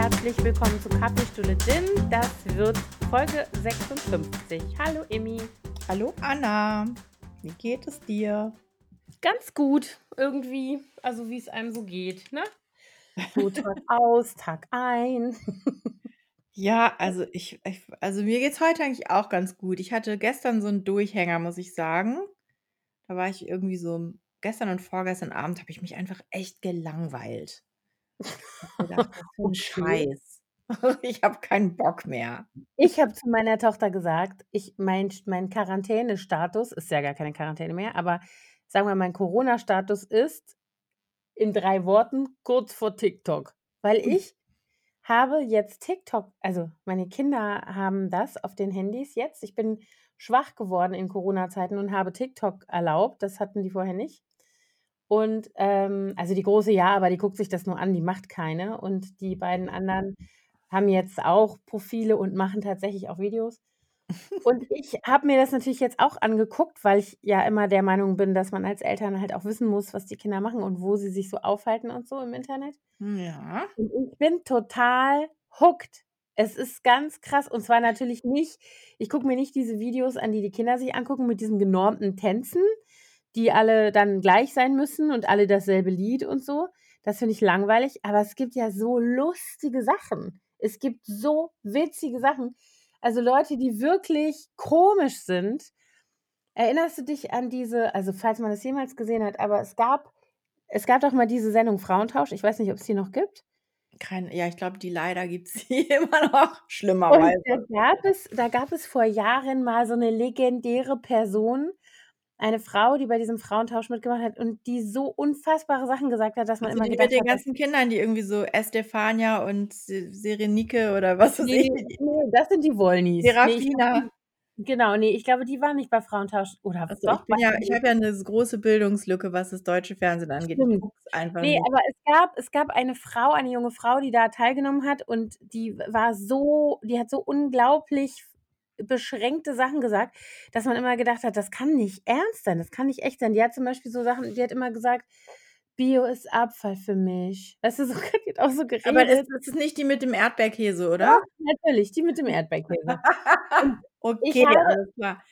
herzlich willkommen zu Kaffeestuhle Gin. Das wird Folge 56. Hallo Emmy. Hallo Anna. Wie geht es dir? Ganz gut, irgendwie. Also wie es einem so geht, ne? So Tag aus, Tag ein. Ja, also ich, ich also mir geht's heute eigentlich auch ganz gut. Ich hatte gestern so einen Durchhänger, muss ich sagen. Da war ich irgendwie so gestern und vorgestern Abend habe ich mich einfach echt gelangweilt. Ich Okay. Scheiß. Ich habe keinen Bock mehr. Ich habe zu meiner Tochter gesagt, ich mein mein Quarantänestatus ist ja gar keine Quarantäne mehr, aber sagen wir, mein Corona-Status ist in 3 Worten kurz vor TikTok. Weil ich habe jetzt TikTok also, meine Kinder haben das auf den Handys jetzt. Ich bin schwach geworden in Corona-Zeiten und habe TikTok erlaubt. Das hatten die vorher nicht. Und, ähm also, die Große ja, aber die guckt sich das nur an, die macht keine. Und die beiden anderen haben jetzt auch Profile und machen tatsächlich auch Videos. Und ich habe mir das natürlich jetzt auch angeguckt, weil ich ja immer der Meinung bin, dass man als Eltern halt auch wissen muss, was die Kinder machen und wo sie sich so aufhalten und so im Internet. Ja. Und ich bin total hooked. Es ist ganz krass und zwar natürlich nicht ich gucke mir nicht diese Videos an, die die Kinder sich angucken mit diesen genormten Tänzen, die alle dann gleich sein müssen und alle dasselbe Lied und so. Das finde ich langweilig, aber es gibt ja so lustige Sachen. Es gibt so witzige Sachen. Also, Leute, die wirklich komisch sind. Erinnerst du dich an diese also, falls man das jemals gesehen hat, aber es gab es gab doch mal diese Sendung Frauentausch. Ich weiß nicht, ob's die noch gibt? Kein ja, ich glaube, die leider gibt's die immer noch, Und da schlimmerweise. gab es da gab es vor Jahren mal so 'ne legendäre Person, eine Frau, die bei diesem Frauentausch mitgemacht hat und die so unfassbare Sachen gesagt hat, dass man Also, immer die mit gedacht den hat, ganzen Kindern, die irgendwie so Estefania und Se Serenike oder was weiß Ne, ich, wie die ne, das sind die ich glaube, Serafina. die genau, ne, ich glaube, die waren nicht bei Frauentausch oder Ach so, ich doch? bin ja ich habe ja 'ne s große Bildungslücke, was das deutsche Fernsehen angeht. Ich Stimmt. es einfach Ne, nicht. aber es gab es gab eine Frau, eine junge Frau, die da teilgenommen hat und die war so die hat so unglaublich beschränkte Sachen gesagt, dass man immer gedacht hat: „Das kann nicht ernst sein, das kann nicht echt sein.“ Die hat zum Beispiel so Sachen die hat immer gesagt: „Bio ist Abfall für mich.“ Weißt du, so die hat auch so Aber das geredet. das ist nicht die mit dem Erdbeerkäse, oder? Doch, natürlich, die mit dem Erdbeerkäse. Okay, habe alles klar.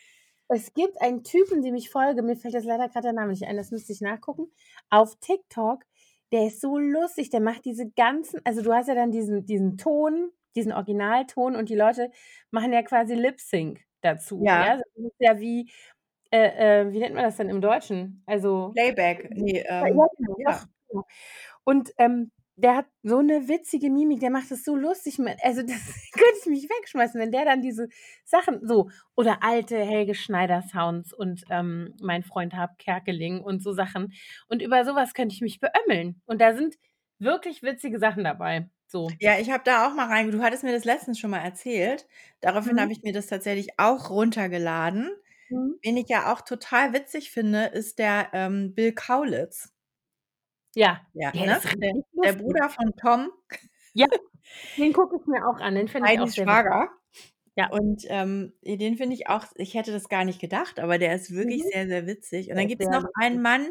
es gibt einen Typen, dem ich folge, mir fällt jetzt leider grad der Name nicht ein, das müsste ich nachgucken, auf TikTok, der ist so lustig, der macht diese ganzen also, du hast ja dann diesen diesen Ton, diesen Originalton und die Leute machen ja quasi Lip Sync dazu, Ja. ja? Das ist ja wie äh, äh, wie nennt man das denn im Deutschen? Also Playback, ne, ja, ähm, genau, ja. doch, genau. Und, ähm, der hat so 'ne witzige Mimik, der macht das so lustig mit also, das könnte ich mich wegschmeißen, wenn der dann diese Sachen so oder alte Helge Schneider Sounds und, ähm, Mein Freund Harp Kerkeling und so Sachen. Und über so was könnte ich mich beömmeln. Und da sind wirklich witzige Sachen dabei, so. Ja, ich habe da auch mal rein du hattest mir das letztens schon mal erzählt. Daraufhin Mhm. habe ich mir das tatsächlich auch runtergeladen. Mhm. Wen ich ja auch total witzig finde, ist der, ähm, Bill Kaulitz. Ja, Ja, der ne? ist Der der. Bruder von Tom. Ja, den gucke ich mir auch an, den finde ich auch witzig. Schwager. Ja. Und, ähm, den finde ich auch ich hätte das gar nicht gedacht, aber der ist wirklich Mhm. sehr, sehr witzig. Und dann gibt's sehr noch einen Mann,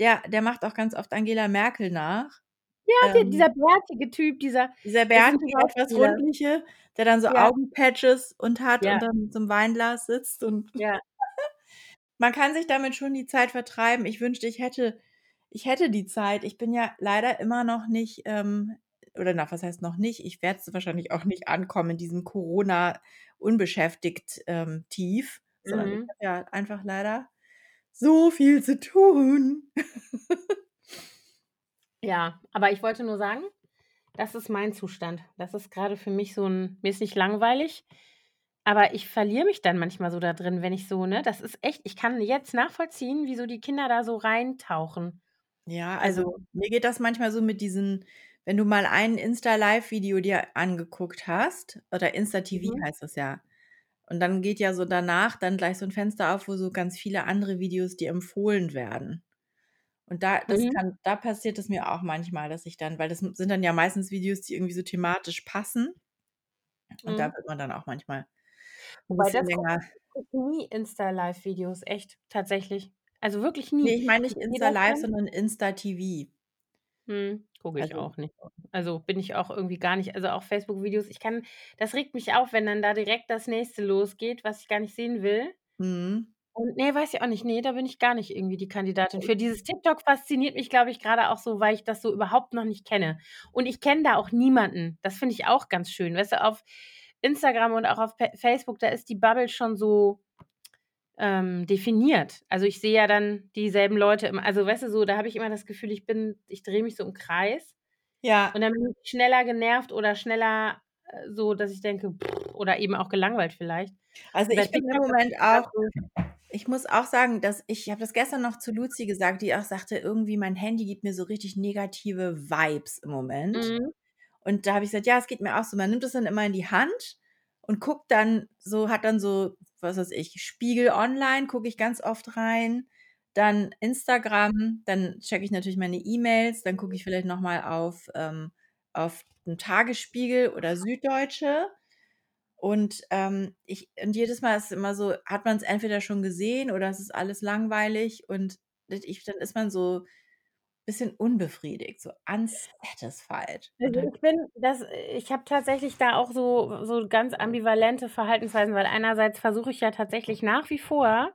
der der macht auch ganz oft Angela Merkel nach. Ja, Ähm dieser bärtige Typ, dieser dieser bärtige, etwas rundliche, der dann so Ja. Augenpatches und hat Ja. und dann mit so 'nem Weinglas sitzt und Ja. man kann sich damit schon die Zeit vertreiben. Ich wünschte, ich hätte ich hätte die Zeit. Ich bin ja leider immer noch nicht, ähm oder na, was heißt noch nicht? Ich werde es wahrscheinlich auch nicht ankommen in diesem Corona unbeschäftigt, ähm, Tief, sondern ich Mhm. habe ja einfach leider so viel zu tun. Ja, aber ich wollte nur sagen, das ist mein Zustand. Das ist grade für mich so 'n mir ist nicht langweilig, aber ich verliere mich dann manchmal so da drin, wenn ich so ne, das ist echt ich kann jetzt nachvollziehen, wieso die Kinder da so reintauchen. Ja, also, Also mir geht das manchmal so mit diesen wenn du mal ein Insta-Live-Video dir angeguckt hast oder Insta-TV Mhm. heißt das ja. Und dann geht ja so danach dann gleich so 'n Fenster auf, wo so ganz viele andere Videos dir empfohlen werden. Und da das Mhm. kann da passiert es mir auch manchmal, dass ich dann weil das sind dann ja meistens Videos, die irgendwie so thematisch passen. Und da Mhm. wird man dann auch manchmal 'n Wobei bisschen das gucke länger ich gucke nie Insta-Live-Videos, echt, tatsächlich. Also, wirklich Ne, nie. ich meine nicht Ich sehe Insta das Live, dann sondern Insta TV. Mhm, gucke ich Also auch nicht. Also, bin ich auch irgendwie gar nicht also, auch Facebook-Videos, ich kann das regt mich auf, wenn dann da direkt das Nächste losgeht, was ich gar nicht sehen will. Mhm. Und ne, weiß ich auch nicht. Ne, da bin ich gar nicht irgendwie die Kandidatin für. Dieses TikTok fasziniert mich, glaube ich, grade auch so, weil ich das so überhaupt noch nicht kenne. Und ich kenne da auch niemanden. Das finde ich auch ganz schön. Weißt du, auf Instagram und auch auf Pe Facebook, da ist die Bubble schon so, ähm, definiert. Also, ich sehe ja dann dieselben Leute immer also, weißt du, so, da habe ich immer das Gefühl, ich bin ich drehe mich so im Kreis Ja. und dann bin ich schneller genervt oder schneller, äh, so, dass ich denke oder eben auch gelangweilt vielleicht. Also, ich bin im Moment auch ich muss auch sagen, dass ich ich habe das gestern noch zu Luzi gesagt, die auch sagte: „Irgendwie mein Handy gibt mir so richtig negative Vibes im Moment.“ Mhm. Und da habe ich gesagt: „Ja, es geht mir auch so.“ Man nimmt das dann immer in die Hand und guckt dann so hat dann so, was weiß ich, Spiegel Online gucke ich ganz oft rein, dann Instagram, dann checke ich natürlich meine E-Mails, dann gucke ich vielleicht noch mal auf ähm, auf 'n Tagesspiegel oder Süddeutsche. Und, ähm, ich und jedes Mal ist es immer so, hat man's entweder schon gesehen oder es ist alles langweilig und ich dann ist man so bisschen unbefriedigt, so unsatisfied. Und Also, dann ich bin das ich habe tatsächlich da auch so so ganz ambivalente Verhaltensweisen, weil einerseits versuche ich ja tatsächlich nach wie vor,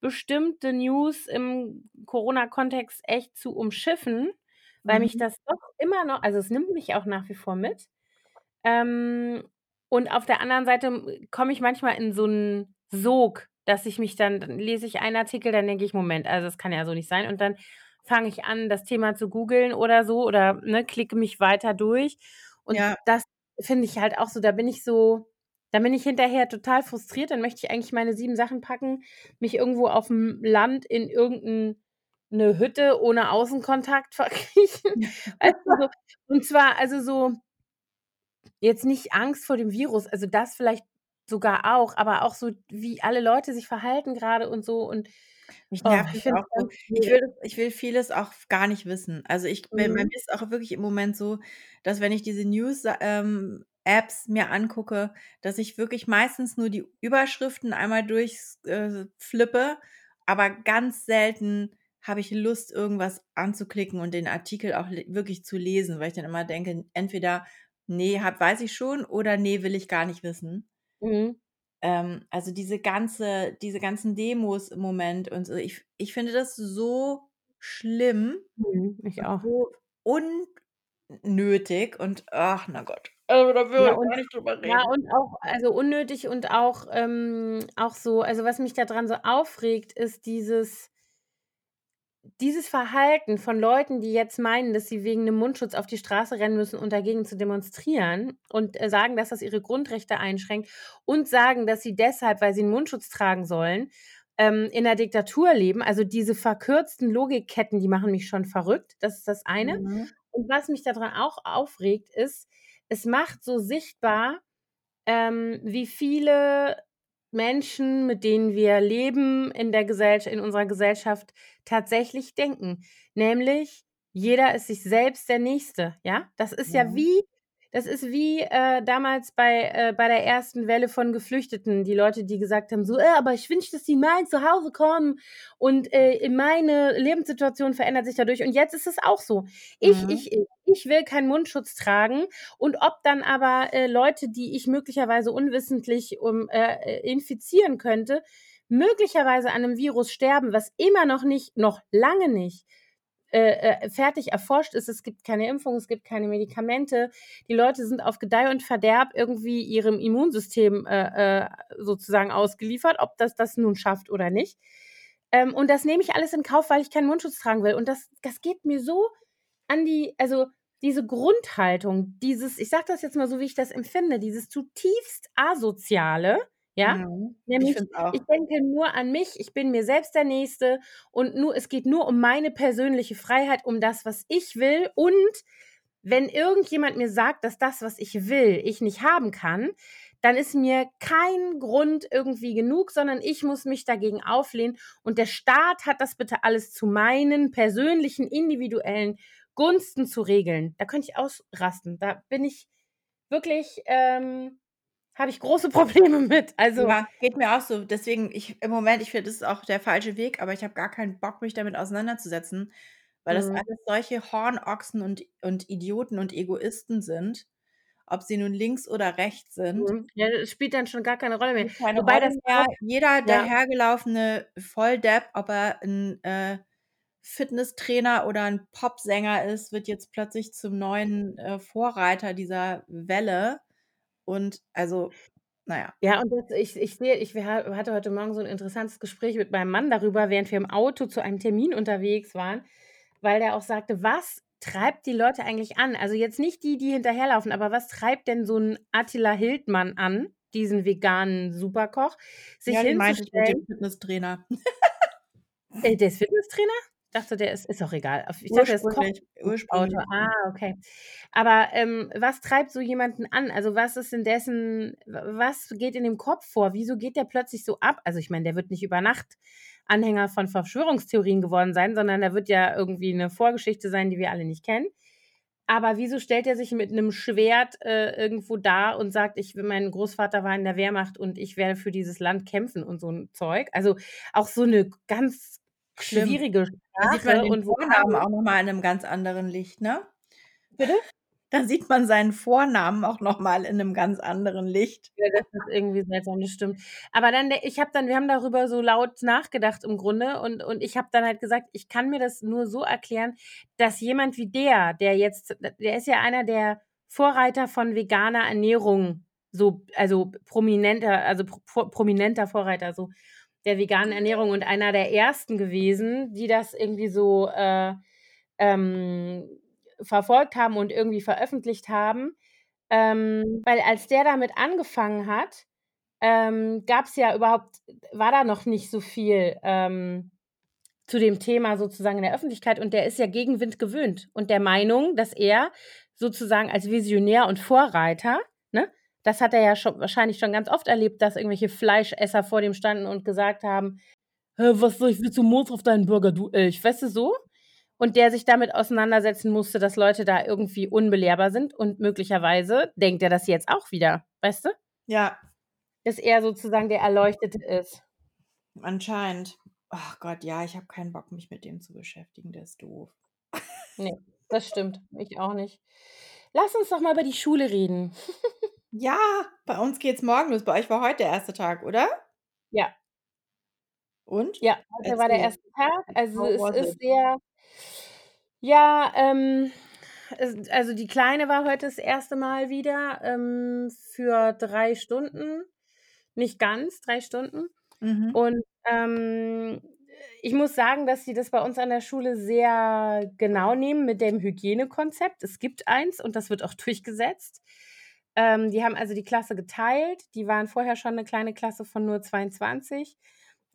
bestimmte News im Corona-Kontext echt zu umschiffen, weil mich Mhm. das doch immer noch also, es nimmt mich auch nach wie vor mit. Ähm, und auf der anderen Seite, komme ich manchmal in so 'n Sog, dass ich mich dann dann lese ich einen Artikel, dann denke ich: „Moment, also, das kann ja so nicht sein.“ Und dann fange ich an, das Thema zu googeln oder so oder, ne, klicke mich weiter durch. Und Ja. das finde ich halt auch so da bin ich so da bin ich hinterher total frustriert, dann möchte ich eigentlich meine 7 Sachen packen, mich irgendwo auf'm Land in irgend 'n 'ne Hütte ohne Außenkontakt verkriechen. Du, so und zwar also, so jetzt nicht Angst vor dem Virus, also, das vielleicht sogar auch, aber auch so, wie alle Leute sich verhalten grade und so und Mich oh, nervt ich auch so. Ich will ich will vieles auch gar nicht wissen. Also, ich bin bei mir Mhm. ist auch wirklich im Moment so, dass wenn ich diese News ähm, Apps mir angucke, dass ich wirklich meistens nur die Überschriften einmal durchs äh, flippe, aber ganz selten habe ich Lust, irgendwas anzuklicken und den Artikel auch wirklich zu lesen, weil ich dann immer denke, entweder: „Ne, habe weiß ich schon“ oder „Ne, will ich gar nicht wissen.“ Mhm. Ähm, also, diese ganze diese ganzen Demos im Moment und so, ich ich finde das so schlimm Mhm, ich auch. so unnötig und ach, na Gott. Also, da will Ja, ich und gar nicht drüber ja, reden. und auch also, unnötig und auch ähm, auch so also, was mich da dran so aufregt, ist dieses dieses Verhalten von Leuten, die jetzt meinen, dass sie wegen 'nem Mundschutz auf die Straße rennen müssen, um dagegen zu demonstrieren und, äh, sagen, dass das ihre Grundrechte einschränkt und sagen, dass sie deshalb, weil sie 'n Mundschutz tragen sollen, ähm, in 'ner Diktatur leben. Also, diese verkürzten Logikketten, die machen mich schon verrückt. Das ist das eine. Mhm. Und was mich da dran auch aufregt, ist, es macht so sichtbar, ähm, wie viele Menschen, mit denen wir leben in der Gesellsch in unserer Gesellschaft tatsächlich denken. Nämlich, jeder ist sich selbst der Nächste, ja? Das ist ja Mhm. wie das ist wie, äh, damals bei äh, bei der ersten Welle von Geflüchteten, die Leute, die gesagt haben, so: „Äh, aber ich wünschte, dass sie in mein Zuhause kommen und, äh, meine Lebenssituation verändert sich dadurch.“ Und jetzt ist es auch so. Ich Mhm. ich ich ich will keinen Mundschutz tragen und ob dann aber, äh, Leute, die ich möglicherweise unwissentlich, um äh, infizieren könnte, möglicherweise an 'nem Virus sterben, was immer noch nicht noch lange nicht, äh, äh, fertig erforscht ist. Es gibt keine Impfung, es gibt keine Medikamente. Die Leute sind auf Gedeih und Verderb irgendwie ihrem Immunsystem, äh, äh, sozusagen ausgeliefert, ob das das nun schafft oder nicht. Ähm, und das nehme ich alles in Kauf, weil ich keinen Mundschutz tragen will. Und das das geht mir so an die also, diese Grundhaltung, dieses ich sage das jetzt mal so, wie ich das empfinde, dieses zutiefst Asoziale, ja? Mhm. Ich Nämlich, ich auch. denke nur an mich, ich bin mir selbst der Nächste und nur es geht nur um meine persönliche Freiheit, um das, was ich will. Und wenn irgendjemand mir sagt, dass das, was ich will, ich nicht haben kann, dann ist mir kein Grund irgendwie genug, sondern ich muss mich dagegen auflehnen. Und der Staat hat das bitte alles zu meinen persönlichen, individuellen Gunsten zu regeln. Da könnte ich ausrasten. Da bin ich wirklich ähm, habe ich große Probleme mit. Also Ja, geht mir auch so. Deswegen ich im Moment ich finde, das ist auch der falsche Weg, aber ich habe gar keinen Bock, mich damit auseinanderzusetzen, weil das Mhm. alles solche Hornochsen und und Idioten und Egoisten sind, ob sie nun links oder rechts sind. Mhm. Ja, das spielt dann schon gar keine Rolle mehr. Spielt keine Wobei Rolle das mehr. auch Jeder ja. dahergelaufene Volldepp, ob er 'n, äh, Fitnesstrainer oder 'n Popsänger ist, wird jetzt plötzlich zum neuen, äh, Vorreiter dieser Welle und also, na ja. Und das ich ich sehe ich ha hatte heute Morgen so 'n interessantes Gespräch mit meinem Mann darüber, während wir im Auto zu einem Termin unterwegs waren, weil der auch sagte: „Was treibt die Leute eigentlich an?“ Also, jetzt nicht die, die hinterherlaufen, aber was treibt denn so 'n Attila Hildmann an, diesen veganen Superkoch, sich Ja, den meinte ich mit dem hinzustellen Fitnesstrainer. Äh, der ist Fitnesstrainer? Dachte, der ist ist auch egal. Ich dachte, der ist Koch Ursprünglich Autor. ursprünglich, ja. Ah, okay. Aber, ähm, was treibt so jemanden an? Also, was ist in dessen was geht in dem Kopf vor? Wieso geht der plötzlich so ab? Also, ich meine, der wird nicht über Nacht Anhänger von Verschwörungstheorien geworden sein, sondern da wird ja irgendwie 'ne Vorgeschichte sein, die wir alle nicht kennen. Aber wieso stellt er sich mit 'nem Schwert, äh, irgendwo da und sagt: „Ich mein Großvater war in der Wehrmacht und ich werde für dieses Land kämpfen“ und so 'n Zeug? Also, auch so 'ne ganz Schlimm. schwierige Da sieht man Sprache den und Vornamen auch noch mal in 'nem ganz anderen Licht, ne? Bitte? Da sieht man seinen Vornamen auch noch mal in 'nem ganz anderen Licht. Ja, das ist irgendwie seltsam, das stimmt. Aber dann de ich habe dann wir haben darüber so laut nachgedacht im Grunde und und ich habe dann halt gesagt, ich kann mir das nur so erklären, dass jemand wie der, der jetzt der ist ja einer der Vorreiter von veganer Ernährung, so also, prominenter also, pro prominenter Vorreiter so der veganen Ernährung und einer der Ersten gewesen, die das irgendwie so, äh, ähm, verfolgt haben und irgendwie veröffentlicht haben. Ähm, weil als der damit angefangen hat, ähm, gab's ja überhaupt war da noch nicht so viel, ähm, zu dem Thema sozusagen in der Öffentlichkeit und der ist ja Gegenwind gewöhnt und der Meinung, dass er sozusagen als Visionär und Vorreiter, das hat er ja schon wahrscheinlich schon ganz oft erlebt, dass irgendwelche Fleischesser vor dem standen und gesagt haben: „Hä, was soll ich willst du Moos auf deinen Burger, du Elch?“ Weißt du, so? Und der sich damit auseinandersetzen musste, dass Leute da irgendwie unbelehrbar sind und möglicherweise denkt er das jetzt auch wieder, weißt du? Ja. Dass er sozusagen der Erleuchtete ist. Anscheinend. Ach Gott, ja, ich habe keinen Bock, mich mit dem zu beschäftigen, der ist doof. Ne, das stimmt. Ich auch nicht. Lass uns doch mal über die Schule reden. Ja, bei uns geht's morgen los. Bei euch war heute der 1. Tag, oder? Ja. Und? Ja, heute war der Erzähl. 1. Tag. Also, How es was ist it? sehr ja, ähm, es also, die Kleine war heute das 1. Mal wieder, ähm, für 3 Stunden. Nicht ganz 3 Stunden. Mhm. Und, ähm, ich muss sagen, dass sie das bei uns an der Schule sehr genau nehmen mit dem Hygienekonzept. Es gibt eins und das wird auch durchgesetzt. Ähm, die haben also die Klasse geteilt. Die waren vorher schon 'ne kleine Klasse von nur 22.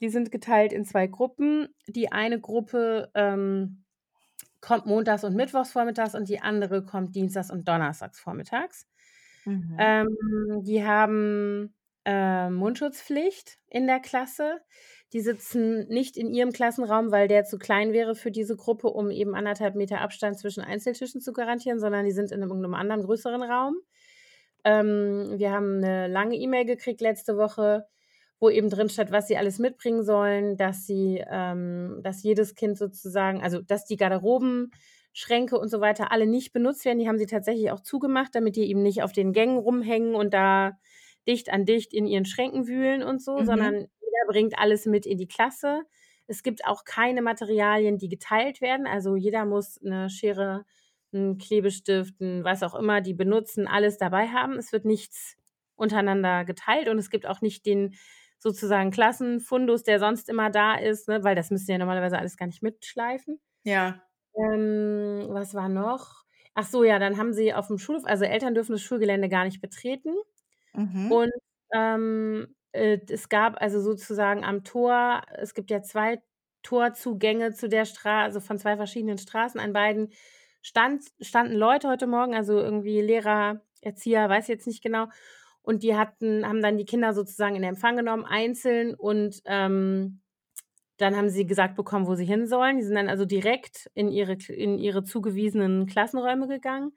Die sind geteilt in 2 Gruppen. Die eine Gruppe, ähm, kommt montags und mittwochs vormittags und die andere kommt dienstags und donnerstags vormittags. Mhm. Ähm, die haben, äh, Mundschutzpflicht in der Klasse. Die sitzen nicht in ihrem Klassenraum, weil der zu klein wäre für diese Gruppe, um eben 1 1/2 Meter Abstand zwischen Einzeltischen zu garantieren, sondern die sind in 'nem irgend 'nem anderen größeren Raum. Ähm, wir haben 'ne lange E-Mail gekriegt letzte Woche, wo eben drin stand, was sie alles mitbringen sollen, dass sie ähm, dass jedes Kind sozusagen also, dass die Garderobenschränke und so weiter alle nicht benutzt werden. Die haben sie tatsächlich auch zugemacht, damit die eben nicht auf den Gängen rumhängen und da dicht an dicht in ihren Schränken wühlen und so, sondern Mhm. jeder bringt alles mit in die Klasse. Es gibt auch keine Materialien, die geteilt werden. Also, jeder muss 'ne Schere, 'n Klebestift, was auch immer die benutzen, alles dabei haben. Es wird nichts untereinander geteilt und es gibt auch nicht den sozusagen Klassenfundus, der sonst immer da ist, ne, weil das müssen ja normalerweise alles gar nicht mitschleifen. Ja. Ähm, was war noch? Ach so, ja, dann haben sie aufm Schulhof also, Eltern dürfen das Schulgelände gar nicht betreten. Mhm. Und, ähm, äh, es gab also sozusagen am Tor es gibt ja 2 Torzugänge zu der Stra also, von 2 verschiedenen Straßen. An beiden stand standen Leute heute Morgen, also, irgendwie Lehrer, Erzieher, weiß jetzt nicht genau. Und die hatten haben dann die Kinder sozusagen in Empfang genommen, einzeln und, ähm, dann haben sie gesagt bekommen, wo sie hin sollen. Die sind dann also direkt in ihre in ihre zugewiesenen Klassenräume gegangen.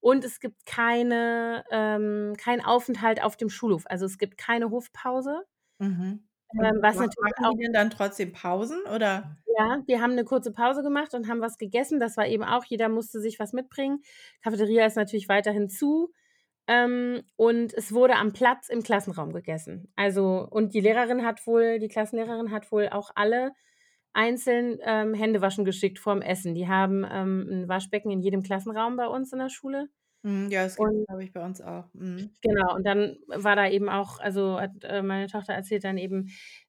Und es gibt keine ähm, keinen Aufenthalt auf dem Schulhof. Also, es gibt keine Hofpause. Mhm. Ähm, was ma natürlich auch die dann trotzdem Pausen, oder? Ja, wir haben 'ne kurze Pause gemacht und haben was gegessen. Das war eben auch jeder musste sich was mitbringen. Cafeteria ist natürlich weiterhin zu, ähm, und es wurde am Platz im Klassenraum gegessen. Also und die Lehrerin hat wohl die Klassenlehrerin hat wohl auch alle einzeln, ähm, Hände waschen geschickt vorm Essen. Die haben, ähm, 'n Waschbecken in jedem Klassenraum bei uns in der Schule. Mhm, ja, das gibt's, Und glaube ich, bei uns auch. Mhm. Genau, und dann war da eben auch also, hat, äh, meine Tochter erzählt dann eben,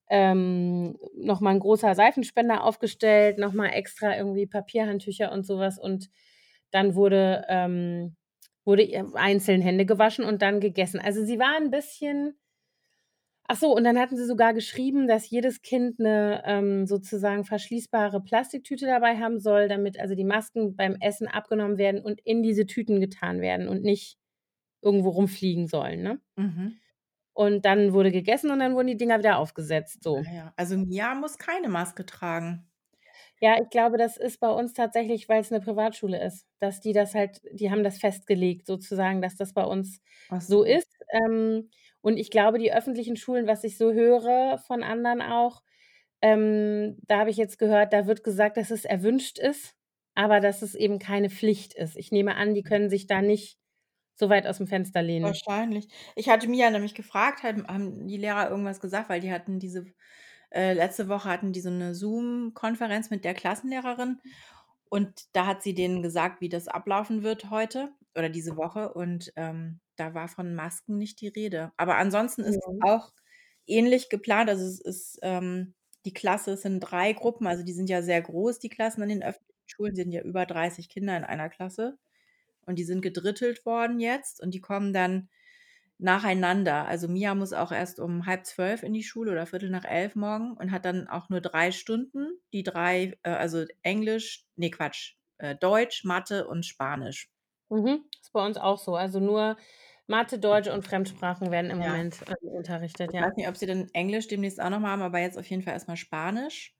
ähm, noch mal 'n großer Seifenspender aufgestellt, noch mal extra irgendwie Papierhandtücher und so was und dann wurde, ähm wurde ihr einzeln Hände gewaschen und dann gegessen. Also, sie war 'n bisschen ach so, und dann hatten sie sogar geschrieben, dass jedes Kind 'ne, ähm, sozusagen verschließbare Plastiktüte dabei haben soll, damit also, die Masken beim Essen abgenommen werden und in diese Tüten getan werden und nicht irgendwo rumfliegen sollen, ne? Mhm. Und dann wurde gegessen und dann wurden die Dinger wieder aufgesetzt, so. Ah ja, also, Mia muss keine Maske tragen. Ja, ich glaube, das ist bei uns tatsächlich, weil's 'ne Privatschule ist, dass die das halt die haben das festgelegt sozusagen, dass das bei uns Ach so so. ist. Ähm, und ich glaube, die öffentlichen Schulen, was ich so höre von anderen auch, ähm, da habe ich jetzt gehört, da wird gesagt, dass es erwünscht ist, aber dass es eben keine Pflicht ist. Ich nehme an, die können sich da nicht so weit aus'm Fenster lehnen. Wahrscheinlich. Ich hatte Mia nämlich gefragt, haben die Lehrer irgendwas gesagt, weil die hatten diese äh, letzte Woche hatten die so 'ne Zoom-Konferenz mit der Klassenlehrerin und da hat sie denen gesagt, wie das ablaufen wird heute oder diese Woche und, ähm, da war von Masken nicht die Rede. Aber ansonsten ist es Ja. auch ähnlich geplant. Also, es ist, ähm die Klasse ist in 3 Gruppen, also, die sind ja sehr groß, die Klassen an den öffentlichen Schulen, sind ja über 30 Kinder in einer Klasse und die sind gedrittelt worden jetzt und die kommen dann nacheinander. Also, Mia muss auch erst um 10:30 in die Schule oder 10:45 morgen und hat dann auch nur 3 Stunden, die 3 äh, also, Englisch ne, Quatsch, äh, Deutsch, Mathe und Spanisch. Mhm, ist bei uns auch so. Also, nur Mathe, Deutsch und Fremdsprachen werden im Ja. Moment, ähm, unterrichtet, Ich ja. weiß nicht, ob sie dann Englisch demnächst auch noch mal haben, aber jetzt auf jeden Fall erst mal Spanisch.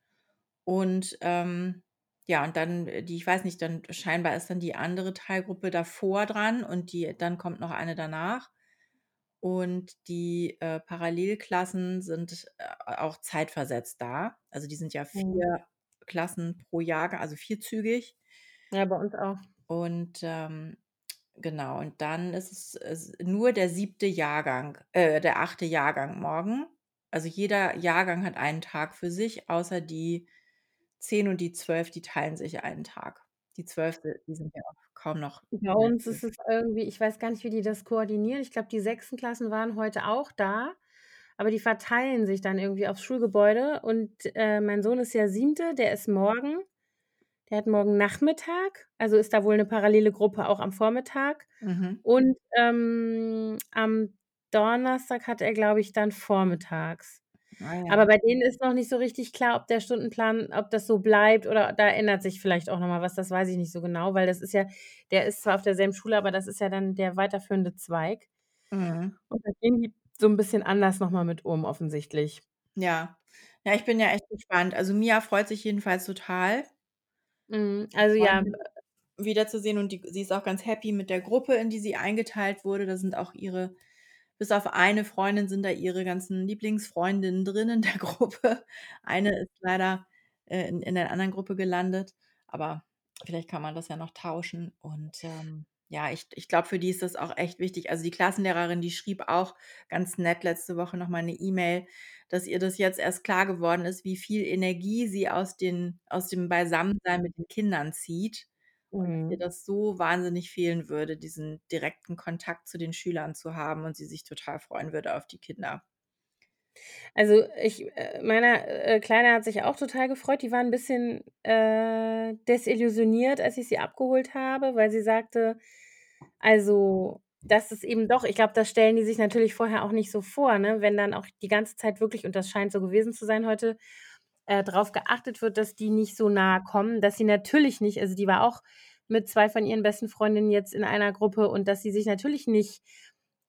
Und, ähm, ja, und dann die ich weiß nicht, dann scheinbar ist dann die andere Teilgruppe davor dran und die dann kommt noch eine danach. Und die, äh, Parallelklassen sind, äh, auch zeitversetzt da. Also, die sind ja Mhm. 4 Klassen pro Jahrga also, vierzügig. Ja, bei uns auch. Und, ähm, genau, und dann ist es nur der 7. Jahrgang äh, der 8. Jahrgang morgen. Also, jeder Jahrgang hat einen Tag für sich, außer die 10 und die 12, die teilen sich einen Tag. Die 12., die sind ja auch kaum noch Bei uns ist es irgendwie ich weiß gar nicht, wie die das koordinieren. Ich glaube, die 6. Klassen waren heute auch da, aber die verteilen sich dann irgendwie aufs Schulgebäude und, äh, mein Sohn ist ja 7., der ist morgen der hat morgen Nachmittag, also, ist da wohl 'ne parallele Gruppe auch am Vormittag. Mhm. Und, ähm, am Donnerstag hat er, glaube ich, dann vormittags. Ah ja. Aber bei denen ist noch nicht so richtig klar, ob der Stundenplan ob das so bleibt oder da ändert sich vielleicht auch noch mal was, das weiß ich nicht so genau, weil das ist ja der ist zwar auf derselben Schule, aber das ist ja dann der weiterführende Zweig. Mhm. Und da gehen die so 'n bisschen anders noch mal mit um offensichtlich. Ja. Ja, ich bin ja echt gespannt. Also, Mia freut sich jedenfalls total Mhm, also, ja, Freunde wiederzusehen und die sie ist auch ganz happy mit der Gruppe, in die sie eingeteilt wurde. Da sind auch ihre bis auf eine Freundin sind da ihre ganzen Lieblingsfreundinnen drin in der Gruppe. Eine ist leider, äh, in in der anderen Gruppe gelandet, aber vielleicht kann man das ja noch tauschen. Und, ähm, ja, ich ich glaube, für die ist das auch echt wichtig. Also, die Klassenlehrerin, die schrieb auch ganz nett letzte Woche noch mal 'ne E-Mail, dass ihr das jetzt erst klar geworden ist, wie viel Energie sie aus den aus dem Beisammensein mit den Kindern zieht und dass ihr Mhm. das so wahnsinnig fehlen würde, diesen direkten Kontakt zu den Schülern zu haben und sie sich total freuen würde auf die Kinder. Also, ich äh, meine, äh, Kleine hat sich auch total gefreut. Die war 'n bisschen, äh, desillusioniert, als ich sie abgeholt habe, weil sie sagte, also, dass es eben doch ich glaube, das stellen die sich natürlich vorher auch nicht so vor, ne, wenn dann auch die ganze Zeit wirklich, und das scheint so gewesen zu sein heute, äh, drauf geachtet wird, dass die nicht so nahe kommen, dass sie natürlich nicht also, die war auch mit 2 von ihren besten Freundinnen jetzt in einer Gruppe und dass sie sich natürlich nicht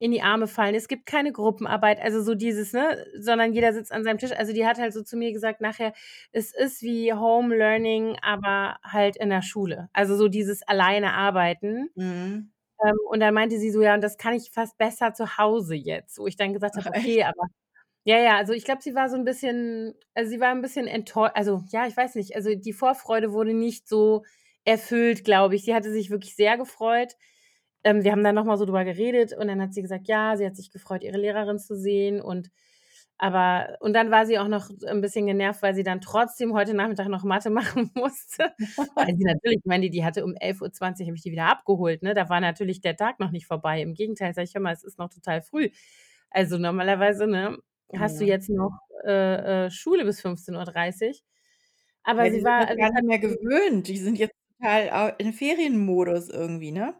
in die Arme fallen. Es gibt keine Gruppenarbeit, also, so dieses, ne, sondern jeder sitzt an seinem Tisch. Also, die hat halt so zu mir gesagt nachher: „Es ist wie Home Learning, aber halt in der Schule.“ Also, so dieses alleine arbeiten. Mhm. Ähm, und dann meinte sie so: „Ja, und das kann ich fast besser zu Hause jetzt.“ Wo ich dann gesagt habe? „Okay, aber“ Ja, ja, also ich glaube, sie war so 'n bisschen also sie war 'n bisschen enttäu also ja, ich weiß nicht, also die Vorfreude wurde nicht so erfüllt, glaube ich. Sie hatte sich wirklich sehr gefreut. Ähm, wir haben dann noch mal so drüber geredet und dann hat sie gesagt, ja, sie hat sich gefreut, ihre Lehrerin zu sehen und aber und dann war sie auch noch 'n bisschen genervt, weil sie dann trotzdem heute Nachmittag noch Mathe machen musste. Weil sie natürlich ich meine, die die hatte um 11:20 habe ich die wieder abgeholt, ne? Da war natürlich der Tag noch nicht vorbei. Im Gegenteil, sage ich: „Hör mal, es ist noch total früh.“ Also normalerweise, ne, hast du Ja. jetzt noch, äh, äh, Schule bis 15:30. Aber Ja, sie war also gar nicht mehr gewöhnt. Die sind jetzt total in Ferienmodus irgendwie, ne?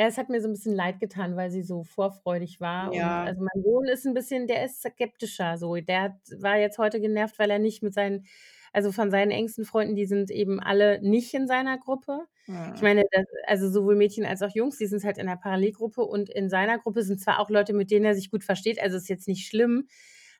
Ja, es hat mir so 'n bisschen leid getan, weil sie so vorfreudig war und Ja. also mein Sohn ist 'n bisschen der ist skeptischer so. Der hat war jetzt heute genervt, weil er nicht mit seinen also von seinen engsten Freunden, die sind eben alle nicht in seiner Gruppe. Ich Mhm. meine, das also sowohl Mädchen als auch Jungs, die sind halt in 'ner Parallelgruppe und in seiner Gruppe sind zwar auch Leute, mit denen er sich gut versteht, also ist jetzt nicht schlimm,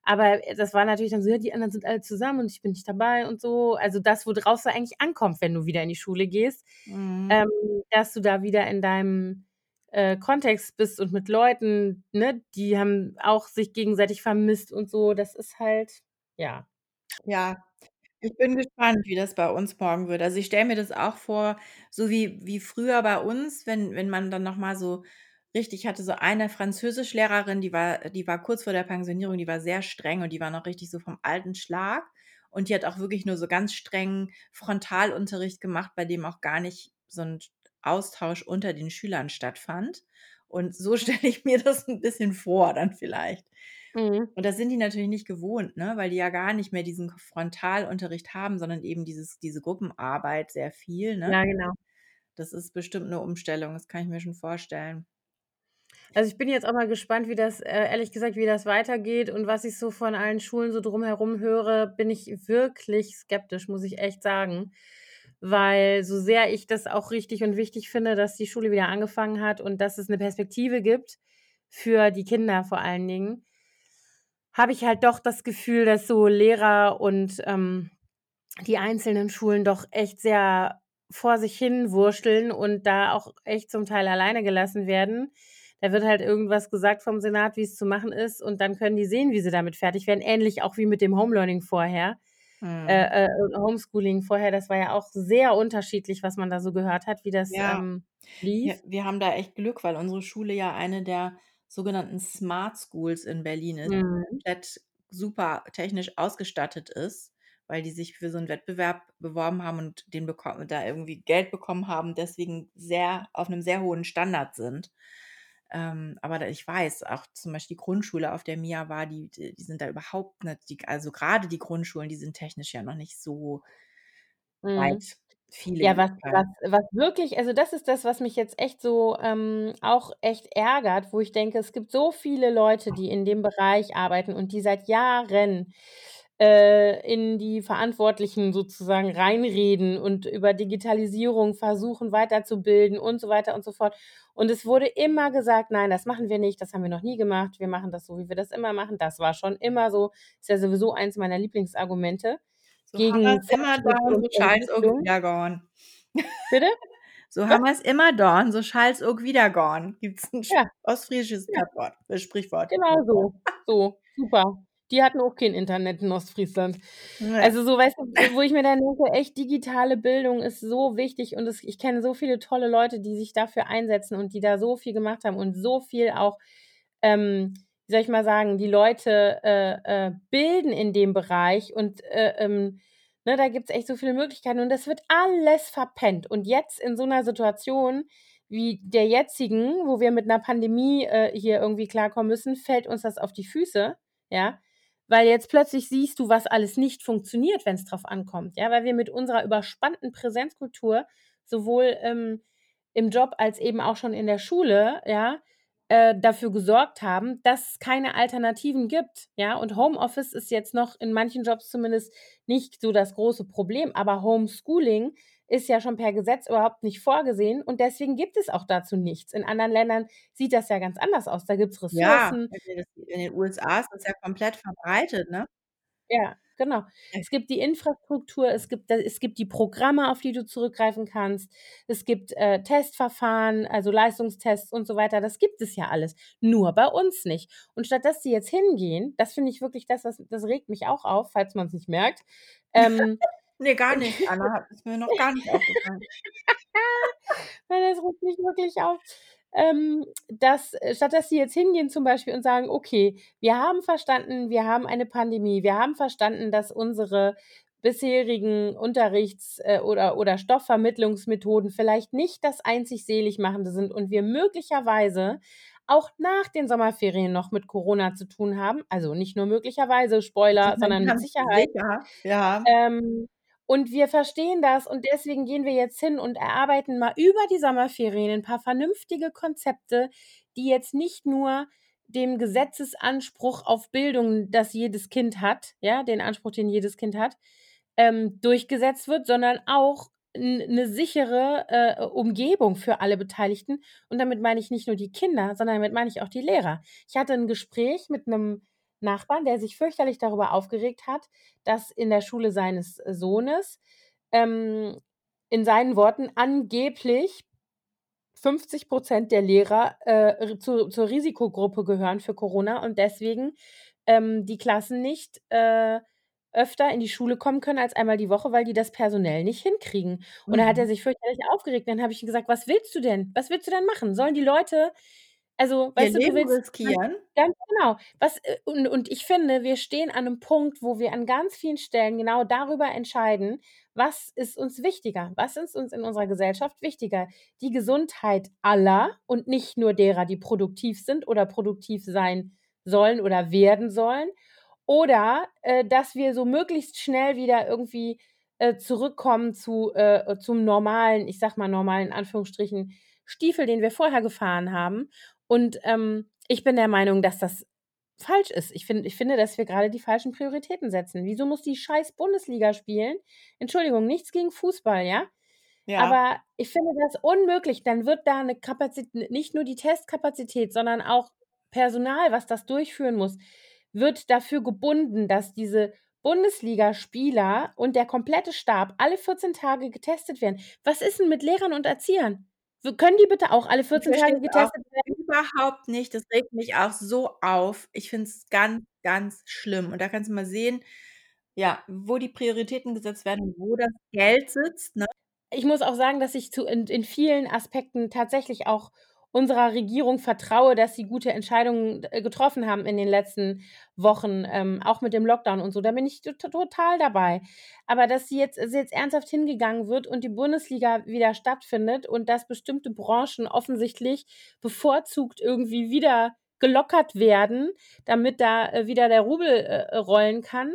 aber, das war natürlich dann so: „Ja, die anderen sind alle zusammen und ich bin nicht dabei“ und so. Also das, worauf's ja eigentlich ankommt, wenn du wieder in die Schule gehst, Mhm. ähm, dass du da wieder in deinem, äh, Kontext bist und mit Leuten, ne, die haben auch sich gegenseitig vermisst und so. Das ist halt ja. Ja, ich bin gespannt, wie das bei uns morgen wird. Also, ich stelle mir das auch vor, so wie wie früher bei uns, wenn wenn man dann noch mal so richtig hatte so eine Französischlehrerin, die war die war kurz vor der Pensionierung, die war sehr streng und die war noch richtig so vom alten Schlag. Und die hat auch wirklich nur so ganz strengen Frontalunterricht gemacht, bei dem auch gar nicht so 'n Austausch unter den Schülern stattfand. Und so stelle ich mir das 'n bisschen vor dann vielleicht. Mhm. Und das sind die natürlich nicht gewohnt, ne, weil die ja gar nicht mehr diesen Frontalunterricht haben, sondern eben dieses diese Gruppenarbeit sehr viel, ne? Ja, genau. Das ist bestimmt 'ne Umstellung, das kann ich mir schon vorstellen. Also, ich bin jetzt auch mal gespannt, wie das, äh ehrlich gesagt, wie das weitergeht und was ich so von allen Schulen so drumherum höre, bin ich wirklich skeptisch, muss ich echt sagen. Weil so sehr ich das auch richtig und wichtig finde, dass die Schule wieder angefangen hat und dass es 'ne Perspektive gibt für die Kinder vor allen Dingen habe ich halt doch das Gefühl, dass so Lehrer und, ähm, die einzelnen Schulen doch echt sehr vor sich hin wurschteln und da auch echt zum Teil alleine gelassen werden. Da wird halt irgendwas gesagt vom Senat, wie's zu machen ist und dann können die sehen, wie sie damit fertig werden, ähnlich auch wie mit dem Home-Learning vorher Mhm. äh, äh, Homeschooling vorher. Das war ja auch sehr unterschiedlich, was man da so gehört hat, wie das, Ja. ähm, Ja, lief. wir haben da echt Glück, weil unsere Schule ja eine der sogenannten Smart Schools in Berlin ist, Mhm. komplett super technisch ausgestattet ist, weil die sich für so 'n Wettbewerb beworben haben und den beko da irgendwie Geld bekommen haben, deswegen sehr auf 'nem sehr hohen Standard sind. Ähm, aber ich weiß, auch zum Beispiel die Grundschule, auf der Mia war, die die sind da überhaupt nicht die also grade die Grundschulen, die sind technisch ja noch nicht so Mhm. weit, viele Ja, was was was wirklich also das ist das, was mich jetzt echt so, ähm, auch echt ärgert, wo ich denke, es gibt so viele Leute, die in dem Bereich arbeiten und die seit Jahren, äh, in die Verantwortlichen sozusagen reinreden und über Digitalisierung versuchen weiterzubilden und so weiter und so fort. Und es wurde immer gesagt: „Nein, das machen wir nicht, das haben wir noch nie gemacht. Wir machen das so, wie wir das immer machen. Das war schon immer so.“ Ist ja sowieso eins meiner Lieblingsargumente So haben gegen immer Fortschritt dorn, und so schalt's ook Entwicklung. wieder gorn. Bitte? So haben wir's immer dorn, so schalt's ook wieder gorn. Gibt's 'n sch Ja. ostfriesisches Ja. Plattwort äh, Sprichwort. Genau so. So, super. Die hatten auch kein Internet in Ostfriesland. Ja. Also so, weißt du, wo ich mir dann denke: „Echt, digitale Bildung ist so wichtig“ und es ich kenne so viele tolle Leute, die sich dafür einsetzen und die da so viel gemacht haben und so viel auch, ähm, wie soll ich mal sagen, die Leute, äh, äh, bilden in dem Bereich und, äh, ähm, ne, da gibt's echt so viele Möglichkeiten und das wird alles verpennt. Und jetzt in so 'ner Situation wie der jetzigen, wo wir mit 'ner Pandemie, äh, hier irgendwie klarkommen müssen, fällt uns das auf die Füße, ja? Weil jetzt plötzlich siehst du, was alles nicht funktioniert, wenn's drauf ankommt, ja? Weil wir mit unserer überspannten Präsenzkultur sowohl, ähm, im Job als eben auch schon in der Schule, ja, äh, dafür gesorgt haben, dass es keine Alternativen gibt, ja? Und Homeoffice ist jetzt noch in manchen Jobs zumindest nicht so das große Problem, aber Homeschooling ist ja schon per Gesetz überhaupt nicht vorgesehen und deswegen gibt es auch dazu nichts. In anderen Ländern sieht das ja ganz anders aus. Da gibt's Ja, Ressourcen. in den USA ist das ja komplett verbreitet, ne? Ja, genau. Es gibt die Infrastruktur, es gibt es gibt die Programme, auf die du zurückgreifen kannst. Es gibt, äh, Testverfahren, also Leistungstests und so weiter. Das gibt es ja alles, nur bei uns nicht. Und statt dass die jetzt hingehen, das finde ich wirklich das, was das regt mich auch auf, falls man's nicht merkt. Ähm, ne, gar nicht, Anna, ist mir noch gar nicht aufgefallen. Nein, das regt mich wirklich auf ähm, dass äh, statt dass sie jetzt hingehen zum Beispiel und sagen: „Okay, wir haben verstanden, wir haben eine Pandemie. Wir haben verstanden, dass unsere bisherigen Unterrichts äh, oder oder Stoffvermittlungsmethoden vielleicht nicht das einzig Seligmachende sind und wir möglicherweise auch nach den Sommerferien noch mit Corona zu tun haben.“ Also, nicht nur möglicherweise, Spoiler, sondern mit Sicherheit. Sicher, ja. Ähm, und wir verstehen das und deswegen gehen wir jetzt hin und erarbeiten mal über die Sommerferien 'n paar vernünftige Konzepte, die jetzt nicht nur dem Gesetzesanspruch auf Bildung, das jedes Kind hat, ja, den Anspruch, den jedes Kind hat, ähm, durchgesetzt wird, sondern auch 'n 'ne sichere, äh, Umgebung für alle Beteiligten. Und damit meine ich nicht nur die Kinder, sondern damit meine ich auch die Lehrer. Ich hatte 'n Gespräch mit 'nem Nachbarn, der sich fürchterlich darüber aufgeregt hat, dass in der Schule seines Sohnes, ähm, in seinen Worten angeblich 50% der Lehrer, äh, zu zur Risikogruppe gehören für Corona und deswegen, ähm, die Klassen nicht, äh, öfter in die Schule kommen können als einmal die Woche, weil die das personell nicht hinkriegen. Und da hat er Mhm. sich fürchterlich aufgeregt. Dann habe ich ihm gesagt: „Was willst du denn? Was willst du denn machen? Sollen die Leute also, Ihr weißt du, du Leben willst riskieren? ganz genau. Was äh, und und ich finde, wir stehen an 'nem Punkt, wo wir an ganz vielen Stellen genau darüber entscheiden, was ist uns wichtiger? Was ist uns in unserer Gesellschaft wichtiger? Die Gesundheit aller und nicht nur derer, die produktiv sind oder produktiv sein sollen oder werden sollen oder, äh, dass wir so möglichst schnell wieder irgendwie, äh, zurückkommen zu äh, zum normalen ich sage mal normal in Anführungsstrichen, Stiefel, den wir vorher gefahren haben. Und, ähm, ich bin der Meinung, dass das falsch ist. Ich finde ich finde, dass wir grade die falschen Prioritäten setzen. Wieso muss die scheiß Bundesliga spielen? Entschuldigung, nichts gegen Fußball, ja? Ja. Aber ich finde das unmöglich. Dann wird da 'ne Kapazit n nicht nur die Testkapazität, sondern auch Personal, was das durchführen muss, wird dafür gebunden, dass diese Bundesligaspieler und der komplette Stab alle 14 Tage getestet werden. Was ist 'n mit Lehrern und Erziehern? Können die bitte auch alle Ich 14 verstehe Tage getestet werden? überhaupt nicht. Das regt mich auch so auf. Ich finde es ganz, ganz schlimm. Und da kannst du mal sehen, ja, wo die Prioritäten gesetzt werden und wo das Geld sitzt, ne? Ich muss auch sagen, dass ich zu in in vielen Aspekten tatsächlich auch unserer Regierung vertraue, dass sie gute Entscheidungen, äh, getroffen haben in den letzten Wochen, ähm, auch mit dem Lockdown und so. Da bin ich to total dabei. Aber dass sie jetzt dass jetzt ernsthaft hingegangen wird und die Bundesliga wieder stattfindet und dass bestimmte Branchen offensichtlich bevorzugt irgendwie wieder gelockert werden, damit da, äh, wieder der Rubel, äh, rollen kann,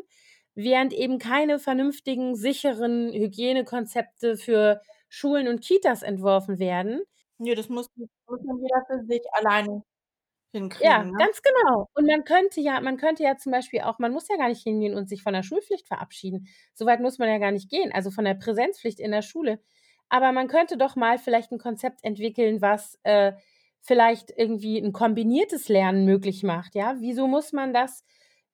während eben keine vernünftigen, sicheren Hygienekonzepte für Schulen und Kitas entworfen werden. Ne, das muss muss dann jeder für sich alleine Ja, hinkriegen, ne? ganz genau. Und man könnte ja man könnte ja zum Beispiel auch man muss ja gar nicht hingehen und sich von der Schulpflicht verabschieden. So weit muss man ja gar nicht gehen, also von der Präsenzpflicht in der Schule. Aber man könnte doch mal vielleicht 'n Konzept entwickeln, was, äh, vielleicht irgendwie 'n kombiniertes Lernen möglich macht, ja? Wieso muss man das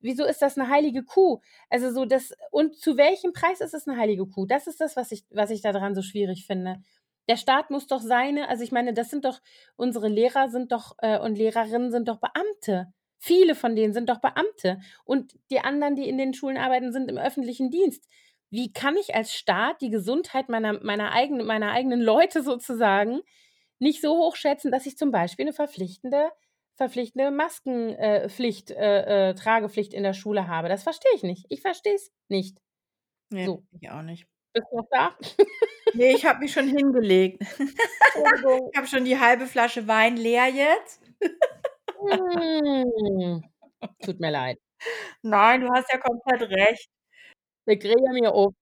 wieso ist das 'ne heilige Kuh? Also, so das und zu welchem Preis ist es 'ne heilige Kuh? Das ist das, was ich was ich da dran so schwierig finde. Der Staat muss doch seine also, ich meine, das sind doch unsere Lehrer sind doch äh, und Lehrerinnen sind doch Beamte. Viele von denen sind doch Beamte. Und die anderen, die in den Schulen arbeiten, sind im öffentlichen Dienst. Wie kann ich als Staat die Gesundheit meiner meiner eigenen meiner eigenen Leute sozusagen nicht so hoch schätzen, dass ich zum Beispiel 'ne verpflichtende verpflichtende Masken äh, äh, äh, Tragepflicht in der Schule habe? Das verstehe ich nicht. Ich verstehe es nicht. Ne, So. ich auch nicht. Bist du noch da? Ne, ich habe mich schon hingelegt. Entschuldigung. Ich habe schon die halbe Flasche Wein leer jetzt. Hm. Tut mir leid. Nein, du hast ja komplett recht. Ich rege mich auf.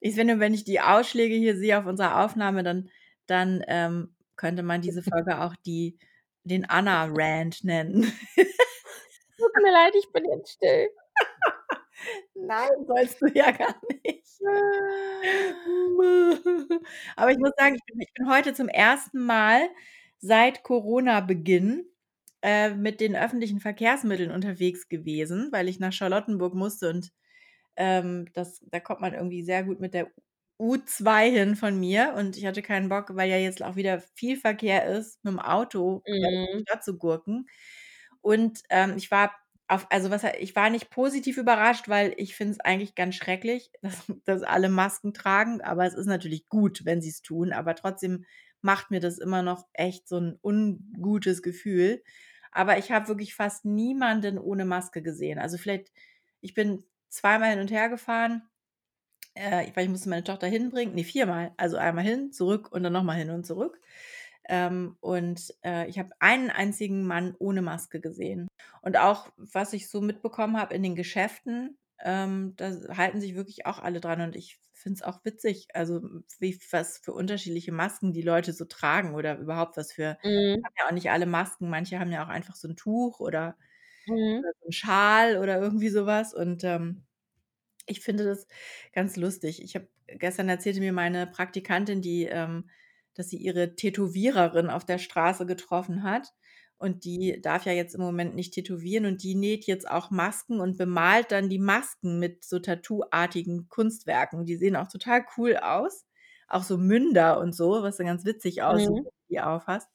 Ich finde, wenn ich die Ausschläge hier sehe auf unserer Aufnahme, dann dann, ähm, könnte man diese Folge auch die den Anna-Rant nennen. Tut mir leid, ich bin jetzt still. Nein, sollst du ja gar nicht. Aber ich muss sagen, ich bin ich bin heute zum 1. Mal seit Corona-Beginn, äh, mit den öffentlichen Verkehrsmitteln unterwegs gewesen, weil ich nach Charlottenburg musste und, Ähm, das da kommt man irgendwie sehr gut mit der U2 hin von mir und ich hatte keinen Bock, weil ja jetzt auch wieder viel Verkehr ist, mit'm Auto quer durch die Mhm. Stadt zu gurken. Und, ähm, ich war auf also, was ich war nicht positiv überrascht, weil ich finde es eigentlich ganz schrecklich, dass dass alle Masken tragen, aber es ist natürlich gut, wenn sie's tun, aber trotzdem macht mir das immer noch echt so 'n ungutes Gefühl. Aber ich habe wirklich fast niemanden ohne Maske gesehen. Also, vielleicht ich bin zweimal hin und her gefahren, äh, weil ich musste meine Tochter hinbringen ne, viermal. Also, einmal hin, zurück und dann noch mal hin und zurück. Ähm, und, äh, ich habe einen einzigen Mann ohne Maske gesehen. Und auch, was ich so mitbekommen habe in den Geschäften, ähm, da halten sich wirklich auch alle dran und ich finde es auch witzig, also, wie was für unterschiedliche Masken die Leute so tragen oder überhaupt was für Mhm. haben ja auch nicht alle Masken, manche haben ja auch einfach so 'n Tuch oder Mhm. oder so 'n Schal oder irgendwie so was und, ähm, ich finde das ganz lustig. Ich habe gestern erzählte mir meine Praktikantin, die, ähm dass sie ihre Tätowiererin auf der Straße getroffen hat und die darf ja jetzt im Moment nicht tätowieren und die näht jetzt auch Masken und bemalt dann die Masken mit so tattooartigen Kunstwerken. Die sehen auch total cool aus, auch so Münder und so, was dann ganz witzig aussieht, Mhm. wenn du die aufhast.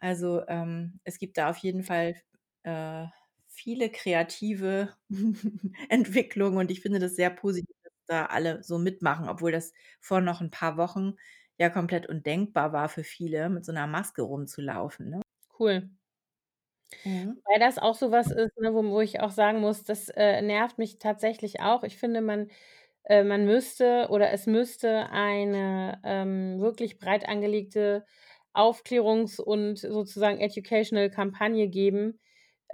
Also, ähm, es gibt da auf jeden Fall, äh, viele kreative Entwicklungen und ich finde das sehr positiv, dass da alle so mitmachen, obwohl das vor noch 'n paar Wochen ja komplett undenkbar war für viele, mit so 'ner Maske rumzulaufen, ne? Cool. Mhm. Weil das auch so was ist, ne, wo wo ich auch sagen muss, das, äh, nervt mich tatsächlich auch. Ich finde, man äh, man müsste oder es müsste eine, ähm, wirklich breit angelegte Aufklärungs und sozusagen educational Kampagne geben,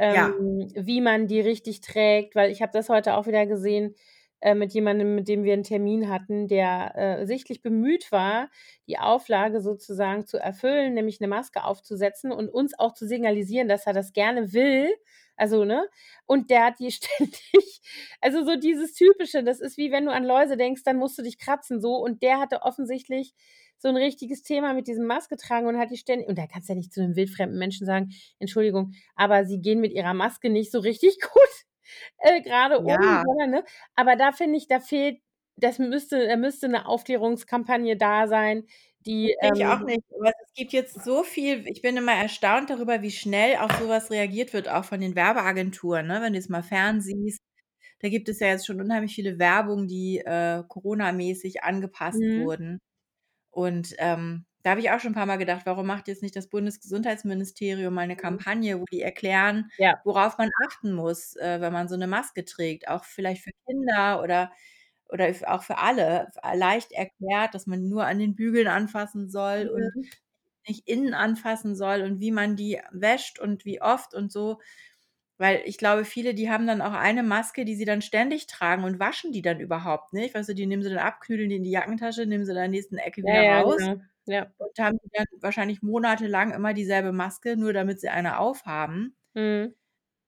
Ja. ähm, wie man die richtig trägt, weil ich habe das heute auch wieder gesehen, äh, mit jemandem, mit dem wir 'n Termin hatten, der, äh, sichtlich bemüht war, die Auflage sozusagen zu erfüllen, nämlich 'ne Maske aufzusetzen und uns auch zu signalisieren, dass er das gerne will. Also, ne? Und der hat die ständig also, so dieses Typische, das ist wie wenn du an Läuse denkst, dann musst du dich kratzen so und der hatte offensichtlich so 'n richtiges Thema mit diesem Maske tragen und hat die ständ und da kannst du ja nicht zu 'nem wildfremden Menschen sagen: „Entschuldigung, aber Sie gehen mit Ihrer Maske nicht so richtig gut, äh, grade um“, Ja. sondern ne? Aber da finde ich, da fehlt das müsste da müsste 'ne Aufklärungskampagne da sein, die, Verstehe ich auch ähm nicht, aber es gibt jetzt so viel ich bin immer erstaunt darüber, wie schnell auf so was reagiert wird, auch von den Werbeagenturen, ne? Wenn du jetzt mal fern siehst, da gibt es ja jetzt schon unheimlich viele Werbung, die, äh, coronamäßig angepasst Mhm. wurden. Und, ähm, da habe ich auch schon 'n paarmal gedacht: „Warum macht jetzt nicht das Bundesgesundheitsministerium mal 'ne Mhm. Kampagne, wo die erklären, Ja. worauf man achten muss, äh, wenn man so 'ne Maske trägt?“ Auch vielleicht für Kinder oder oder f auch für alle leicht erklärt, dass man nur an den Bügeln anfassen soll und Mhm. nicht innen anfassen soll und wie man die wäscht und wie oft und so. Weil ich glaube, viele, die haben dann auch eine Maske, die sie dann ständig tragen und waschen die dann überhaupt nicht. Weißt du, die nehmen sie dann ab, knüdeln die in die Jackentasche, nehmen sie in der nächsten Ecke Ja, wieder ja, raus genau. Ja. und haben die dann wahrscheinlich monatelang immer dieselbe Maske, nur damit sie eine aufhaben. Mhm.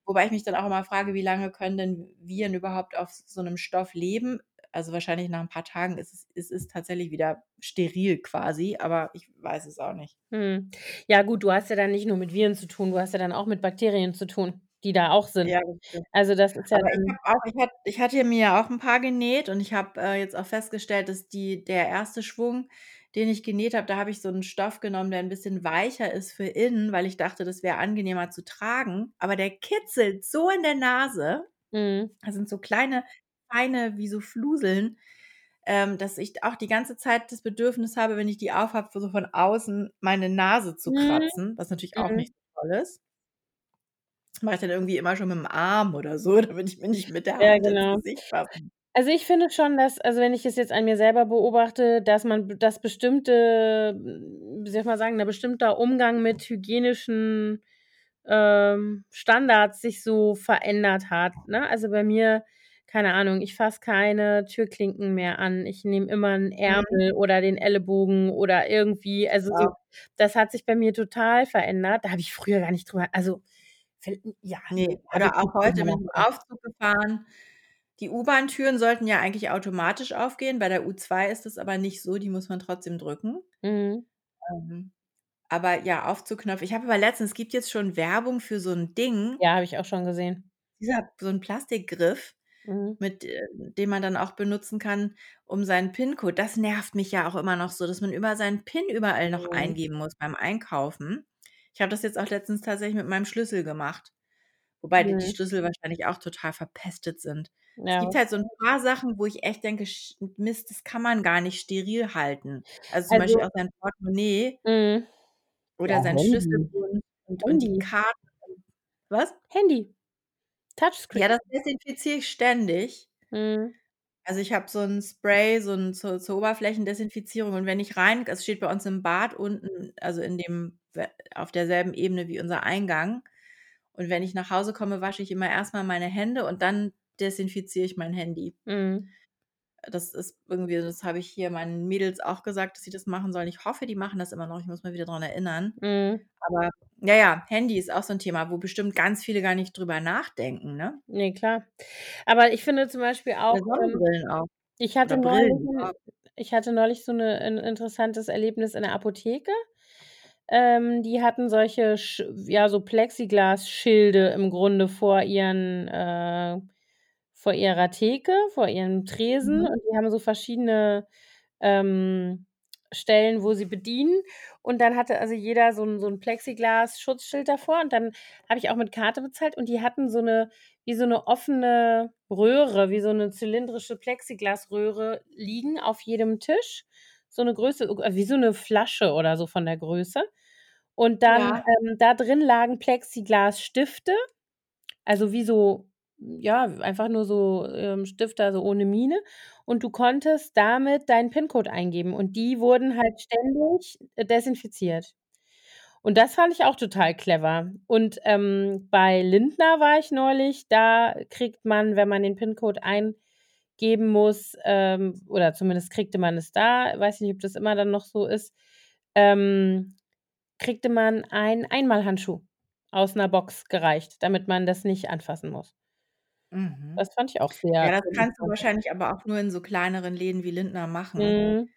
Wobei ich mich dann auch immer frage, wie lange können denn Viren überhaupt auf so 'nem Stoff leben? Also, wahrscheinlich nach 'n paar Tagen ist es ist es tatsächlich wieder steril quasi, aber ich weiß es auch nicht. Mhm. Ja gut, du hast ja dann nicht nur mit Viren zu tun, du hast ja dann auch mit Bakterien zu tun, die da auch sind. Ja. Also, das ist ja Aber ich auch ich hatte ich hatte mir ja auch 'n paar genäht und ich habe, äh, jetzt auch festgestellt, dass die der 1. Schwung, den ich genäht habe, da habe ich so 'n Stoff genommen, der 'n bisschen weicher ist für innen, weil ich dachte, das wäre angenehmer zu tragen, aber der kitzelt so in der Nase. Mhm. Da sind so kleine, feine wie so Fluseln, ähm, dass ich auch die ganze Zeit das Bedürfnis habe, wenn ich die auf habe, so von außen meine Nase zu Mhm. kratzen, was natürlich auch Mhm. nicht so toll ist. Das mache ich dann irgendwie immer schon mit'm Arm oder so, damit ich mir nicht mit der Ja, Hand ins genau. Gesicht fassen Also, ich finde schon, dass also, wenn ich es jetzt an mir selber beobachte, dass man b dass bestimmte wie soll ich mal sagen, 'ne bestimmter Umgang mit hygienischen, ähm, Standards sich so verändert hat, ne? Also, bei mir, keine Ahnung, ich fasse keine Türklinken mehr an. Ich nehme immer 'n Mhm. Ärmel oder den Ellenbogen oder irgendwie also, so das hat sich bei mir total verändert. Da habe ich früher gar nicht drüber also, ja, ne, habe ich oder nicht auch heute mit dem nachgedacht. Aufzug gefahren. Die U-Bahn-Türen sollten ja eigentlich automatisch aufgehen. Bei der U2 ist es aber nicht so, die muss man trotzdem drücken. Mhm. Ähm, aber ja, Aufzugknopf ich habe aber letztens es gibt jetzt schon Werbung für so 'n Ding Ja, habe ich auch schon gesehen. dieser so 'n Plastikgriff. Mhm. mit äh, den man dann auch benutzen kann, um seinen PIN-Code das nervt mich ja auch immer noch so, dass man immer seinen PIN überall noch Mhm. eingeben muss beim Einkaufen. Ich habe das jetzt auch letztens tatsächlich mit meinem Schlüssel gemacht, wobei die die Mhm. Schlüssel wahrscheinlich auch total verpestet sind. Es Ja. gibt halt so 'n paar Sachen, wo ich echt denke: „Sch Mist, das kann man gar nicht steril halten.“ Also, zum Beispiel Also auch sein Portemonnaie. Ja, oder sein Handy. Schlüsselbund und und die. Karten und was? Handy. Touchscreen. Ja, das desinfiziere ich ständig. Mhm. Also, ich habe so 'n Spray, so 'n zur zur Oberflächendesinfizierung und wenn ich rein es steht bei uns im Bad unten, also, in dem auf derselben Ebene wie unser Eingang. Und wenn ich nach Hause komme, wasche ich immer erst mal meine Hände und dann desinfiziere ich mein Handy. Mhm. Das ist irgendwie das habe ich hier meinen Mädels auch gesagt, dass sie das machen sollen. Ich hoffe, die machen das immer noch. Ich muss mal wieder dran erinnern. Mhm. Aber ja, ja, Handy ist auch so 'n Thema, wo bestimmt ganz viele gar nicht drüber nachdenken, ne? Ne, klar. Aber ich finde zum Beispiel auch, ähm Sonnenbrillen auch. ich hatte neulich ich hatte neulich so 'ne 'n interessantes Erlebnis in der Apotheke. Ähm, die hatten solche ja, so Plexiglasschilde im Grunde vor ihren äh, vor ihrer Theke, vor ihrem Tresen Mhm. und die haben so verschiedene, ähm, Stellen, wo sie bedienen. Und dann hatte also jeder so 'n so 'n Plexiglas-Schutzschild davor und dann habe ich auch mit Karte bezahlt und die hatten so 'ne wie so 'ne offene Röhre, wie so 'ne zylindrische Plexiglasröhre liegen auf jedem Tisch. So 'ne Größe, äh, wie so 'ne Flasche oder so von der Größe. Und dann, Ja. ähm, da drin lagen Plexiglasstifte, also, wie so ja, einfach nur so, ähm, Stifte, also, ohne Mine. Und du konntest damit deinen PIN-Code eingeben und die wurden halt ständig, äh, desinfiziert. Und das fand ich auch total clever. Und, ähm, bei Lindner war ich neulich, da kriegt man, wenn man den PIN-Code eingeben muss, ähm oder zumindest kriegte man es da, weiß nicht, ob das immer dann noch so ist, ähm, kriegte man einen Einmalhandschuh aus 'ner Box gereicht, damit man das nicht anfassen muss. Mhm. Das fand ich auch sehr Ja, das kannst du interessant. wahrscheinlich aber auch nur in so kleineren Läden wie Lindner machen. Mhm.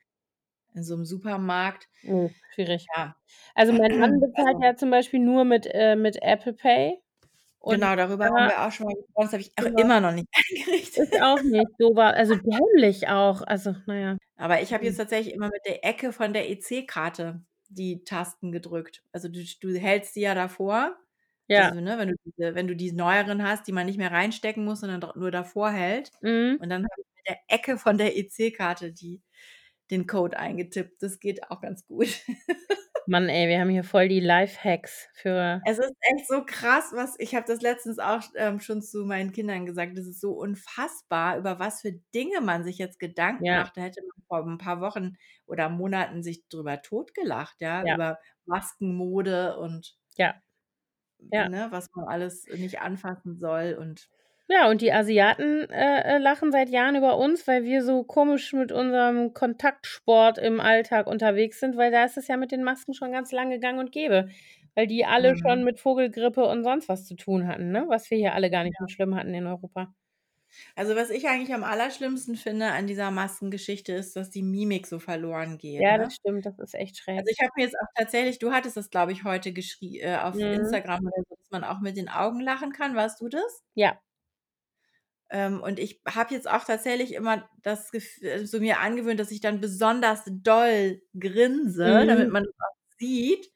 In so 'nem Supermarkt. Ne, schwierig. Ja. Also, mein Mann bezahlt Also ja zum Beispiel nur mit äh, mit Apple Pay und Genau, darüber haben da wir auch schon mal gesprochen. Das habe ich auch Genau. immer noch nicht eingerichtet. Ich auch nicht. So war also, dämlich auch. Also, na ja. Aber ich habe jetzt Mhm. tatsächlich immer mit der Ecke von der EC-Karte die Tasten gedrückt. Also, du sch du hältst die ja davor. Ja. Also, ne, wenn du diese wenn du die neueren hast, die man nicht mehr reinstecken muss, sondern dr nur davor hält. Mhm. Und dann habe ich mit der Ecke von der EC-Karte die den Code eingetippt. Das geht auch ganz gut. Mann, ey, wir haben hier voll die Lifehacks für Es ist echt so krass, was ich habe das letztens auch, ähm, schon zu meinen Kindern gesagt. Das ist so unfassbar, über was für Dinge man sich jetzt Gedanken Ja. macht. Da hätte man vor 'n paar Wochen oder Monaten sich drüber totgelacht, ja, Ja. über Maskenmode und Ja. Ja. ne, was man alles nicht anfassen soll und Ja, und die Asiaten, äh, äh, lachen seit Jahren über uns, weil wir so komisch mit unserem Kontaktsport im Alltag unterwegs sind, weil da ist es ja mit den Masken schon ganz lange gang und gäbe, weil die alle Mhm. schon mit Vogelgrippe und sonst was zu tun hatten, ne, was wir hier alle gar nicht so schlimm hatten in Europa. Also, was ich eigentlich am allerschlimmsten finde an dieser Maskengeschichte ist, dass die Mimik so verloren geht, Ja, das ne? stimmt, das ist echt schräg. Also, ich habe mir jetzt auch tatsächlich du hattest das, glaube ich, heute geschrie äh, auf Mhm. Instagram oder so, dass man auch mit den Augen lachen kann. Warst du das? Ja. Ähm, und ich habe jetzt auch tatsächlich immer das Gef äh, so mir angewöhnt, dass ich dann besonders doll grinse, damit Mhm. man das auch sieht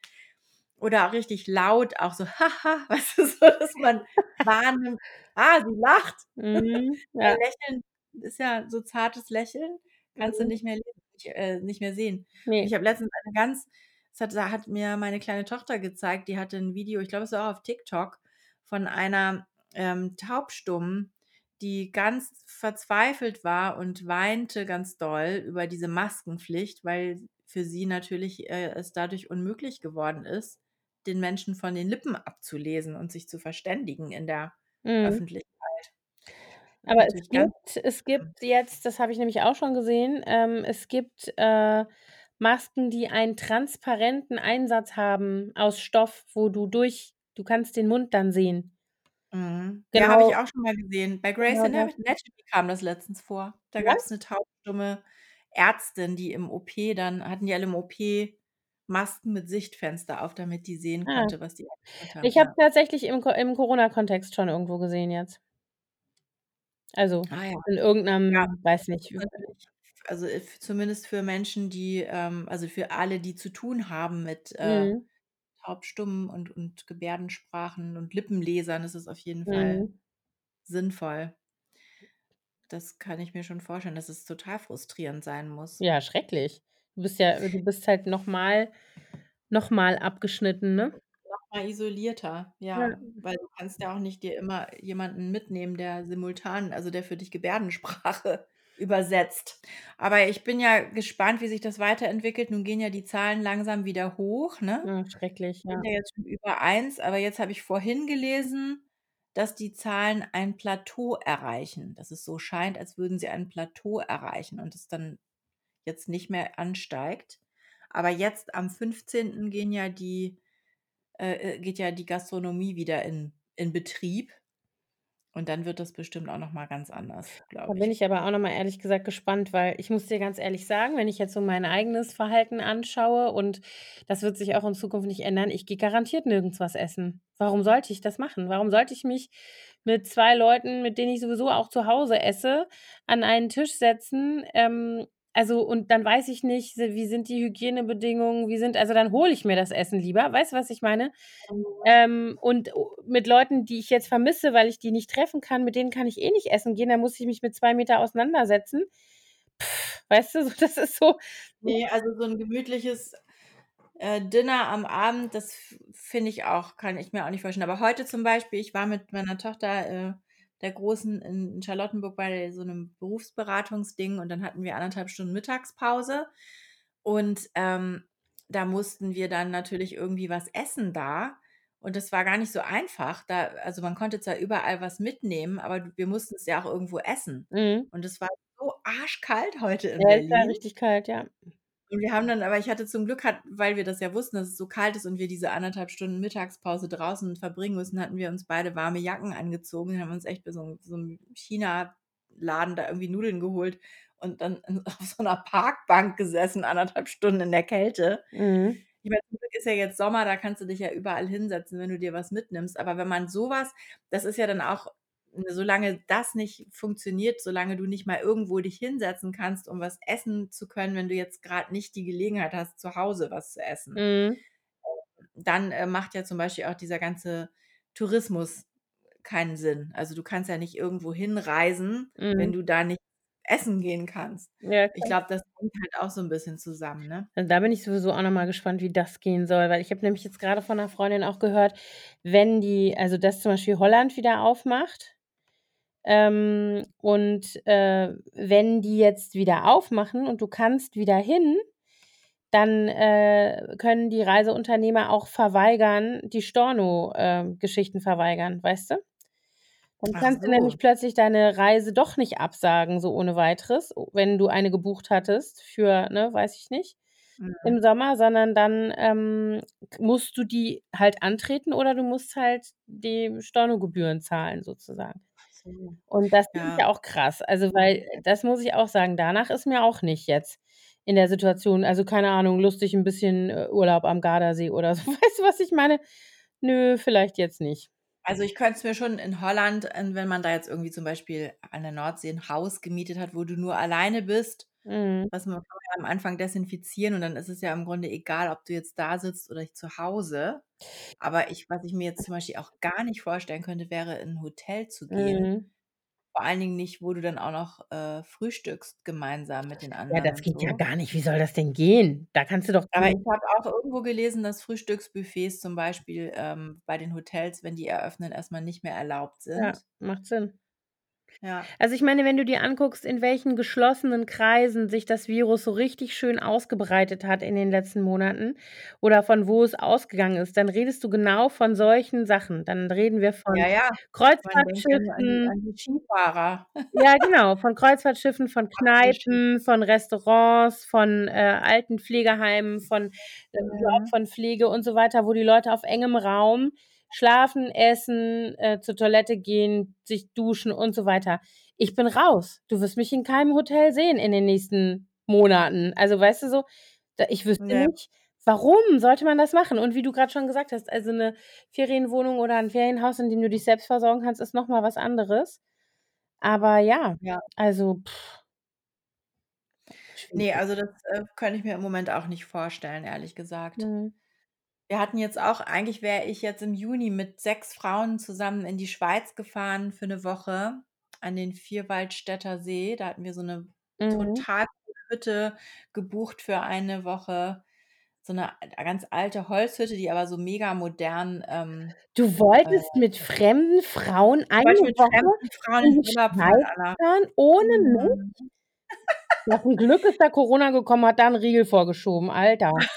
oder auch richtig laut auch so: „Ha ha“, weißt du, so, dass man wahrnimmt: „Ah, sie lacht.“ Mhm, ja. Lächeln ist ja so zartes Lächeln, kannst du Mhm. nicht mehr lesen äh, nicht mehr sehen. Und Ne. ich habe letztens eine ganz das hat da hat mir meine kleine Tochter gezeigt, die hatte 'n Video, ich glaube, es war auf TikTok, von einer, ähm, Taubstummen, die ganz verzweifelt war und weinte ganz doll über diese Maskenpflicht, weil für sie natürlich, äh, es dadurch unmöglich geworden ist, den Menschen von den Lippen abzulesen und sich zu verständigen in der Mhm. Öffentlichkeit. Aber es gibt es gibt jetzt, das habe ich nämlich auch schon gesehen, ähm, es gibt, äh, Masken, die einen transparenten Einsatz haben aus Stoff, wo du durch du kannst den Mund dann sehen. Mhm. Ja, habe ich Genau. auch schon mal gesehen. Bei Grey's Genau. Anatomy kam das letztens vor. Da Was? gab's 'ne taubstumme Ärztin, die im OP dann hatten die alle im OP Masken mit Sichtfenster auf, damit die sehen Ah. konnte, was die haben, Ich habe ja. tatsächlich im Co im Corona-Kontext schon irgendwo gesehen jetzt. Also, Ah ja. in Ja, irgend 'nem weiß nicht also, äh, f zumindest für Menschen, die, ähm also, für alle, die zu tun haben mit, äh, Mhm. Taubstummen und und Gebärdensprachen und Lippenlesern ist es auf jeden Fall Mhm. sinnvoll. Das kann ich mir schon vorstellen, dass es total frustrierend sein muss. Ja, schrecklich. Du bist ja du bist halt noch mal noch mal abgeschnitten, ne? Noch mal isolierter, Ja. ja, weil du kannst ja auch nicht dir immer jemanden mitnehmen, der simultan also, der für dich Gebärdensprache übersetzt. Aber ich bin ja gespannt, wie sich das weiterentwickelt. Nun gehen ja die Zahlen langsam wieder hoch, ne? Ah, schrecklich, Sind ja. ja jetzt schon über 1, aber jetzt habe ich vorhin gelesen, dass die Zahlen ein Plateau erreichen, dass es so scheint, als würden sie ein Plateau erreichen und es dann jetzt nicht mehr ansteigt. Aber jetzt am 15. gehen ja die äh, äh, geht ja die Gastronomie wieder in in Betrieb. Und dann wird das bestimmt auch noch mal ganz anders, Da glaube bin ich. ich aber auch noch mal ehrlich gesagt gespannt, weil ich muss dir ganz ehrlich sagen, wenn ich jetzt so mein eigenes Verhalten anschaue und das wird sich auch in Zukunft nicht ändern, ich gehe garantiert nirgends was essen. Warum sollte ich das machen? Warum sollte ich mich mit 2 Leuten, mit denen ich sowieso auch zu Hause esse, an einen Tisch setzen? Ähm, also und dann weiß ich nicht, wie sind die Hygienebedingungen, wie sind also, dann hole ich mir das Essen lieber. Weißt du, was ich meine? Mhm. Ähm, und o mit Leuten, die ich jetzt vermisse, weil ich die nicht treffen kann, mit denen kann ich eh nicht essen gehen, da muss ich mich mit 2 Meter auseinandersetzen. Weißt du, so das ist so Ne, also, so 'n gemütliches, äh, Dinner am Abend, das finde ich auch kann ich mir auch nicht vorstellen. Aber heute zum Beispiel, ich war mit meiner Tochter, äh, der Großen in Charlottenburg bei so 'nem Berufsberatungsding und dann hatten wir 1 1/2 Stunden Mittagspause und, ähm, da mussten wir dann natürlich irgendwie was essen da und das war gar nicht so einfach. Da also, man konnte zwar überall was mitnehmen, aber wir mussten's ja auch irgendwo essen. Mhm. Und es war so arschkalt heute in Ja, ist ja Berlin. richtig kalt, ja. Und wir haben dann aber ich hatte zum Glück hat weil wir das ja wussten, dass es so kalt ist und wir diese 1 1/2 Stunden Mittagspause draußen verbringen müssen, hatten wir uns beide warme Jacken angezogen, haben uns echt bei so so 'n Chinaladen da irgendwie Nudeln geholt und dann auf so 'ner Parkbank gesessen, 1 1/2 Stunden in der Kälte. Mhm. Ich meine, zum Glück ist ja jetzt Sommer, da kannst du dich ja überall hinsetzen, wenn du dir was mitnimmst. Aber wenn man so was das ist ja dann auch solange das nicht funktioniert, solange du nicht mal irgendwo dich hinsetzen kannst, um was essen zu können, wenn du jetzt grad nicht die Gelegenheit hast, zu Hause was zu essen. Mhm. Dann, äh, macht ja zum Beispiel auch dieser ganze Tourismus keinen Sinn. Also, du kannst ja nicht irgendwo hinreisen, wenn Mhm. du da nicht essen gehen kannst. Ja, Ich glaube, das hängt halt auch so 'n bisschen zusammen, ne? Also, da bin ich sowieso auch noch mal gespannt, wie das gehen soll, weil ich habe nämlich jetzt grade von 'ner Freundin auch gehört, wenn die also, dass zum Beispiel Holland wieder aufmacht, ähm, und, äh, wenn die jetzt wieder aufmachen und du kannst wieder hin, dann, äh, können die Reiseunternehmer auch verweigern die Storno ähm, Geschichten verweigern, weißt du? Dann kannst du nämlich so. plötzlich deine Reise doch nicht absagen, so ohne Weiteres, wenn du eine gebucht hattest für, ne, weiß ich nicht, Mhm. im Sommer, sondern dann, ähm, musst du die halt antreten oder du musst halt die Stornogebühren zahlen sozusagen. So, Und das finde ich ja. ja auch krass. Also, weil das muss ich auch sagen, danach ist mir auch nicht jetzt in der Situation also, keine Ahnung, lustig 'n bisschen, äh, Urlaub am Gardasee oder so. Weißt du, was ich meine? Nö, vielleicht jetzt nicht. Also, ich könnte es mir schon in Holland ähm, wenn man da jetzt irgendwie zum Beispiel an der Nordsee 'n Haus gemietet hat, wo du nur alleine bist, Mhm. was man kann man ja am Anfang desinfizieren und dann ist es ja im Grunde egal, ob du jetzt da sitzt oder zu Hause. Aber ich was ich mir jetzt zum Beispiel auch gar nicht vorstellen könnte, wäre in 'n Hotel zu gehen, Mhm. vor allen Dingen nicht, wo du dann auch noch, äh, frühstückst gemeinsam mit den Ja, anderen das und geht ja so. gar nicht. Wie soll das denn gehen? Da kannst du doch Aber ich habe auch irgendwo gelesen, dass Frühstücksbuffets zum Beispiel, ähm, bei den Hotels, wenn die eröffnen, erst mal nicht mehr erlaubt Ja, sind. macht Sinn. Ja. Also, ich meine, wenn du dir anguckst, in welchen geschlossenen Kreisen sich das Virus so richtig schön ausgebreitet hat in den letzten Monaten oder von wo es ausgegangen ist, dann redest du genau von solchen Sachen. Dann reden wir von Ja, ja, an Kreuzfahrtschiffen an die Skifahrer. Ja, genau, von Kreuzfahrtschiffen, von. Kneipen, von Restaurants, von, äh, Altenpflegeheimen, von äh, von Pflege und so weiter, wo die Leute auf engem Raum schlafen, essen, äh, zur Toilette gehen, sich duschen und so weiter. Ich bin raus. Du wirst mich in keinem Hotel sehen in den nächsten Monaten. Also, weißt du so, da ich wüsste Ne. nicht, warum sollte man das machen? Und wie du grad schon gesagt hast, also, 'ne Ferienwohnung oder 'n Ferienhaus, in dem du dich selbst versorgen kannst, ist noch mal was anderes. Aber ja, Ja. also Ne, also das, äh, könnte ich mir im Moment auch nicht vorstellen, ehrlich gesagt. Mhm. Wir hatten jetzt auch eigentlich wäre ich jetzt im Juni mit 6 Frauen zusammen in die Schweiz gefahren für 'ne Woche an den Vierwaldstätter See. Da hatten wir so 'ne Mhm. total coole Hütte gebucht für eine Woche. So 'ne ganz alte Holzhütte, die aber so mega modern, ähm, Du äh wolltest mit fremden Frauen eine mit Woche fremden Frauen in Urlaub fahren, ohne mich? Mhm. Ja, zum Glück ist da Corona gekommen, hat da 'n Riegel vorgeschoben, Alter.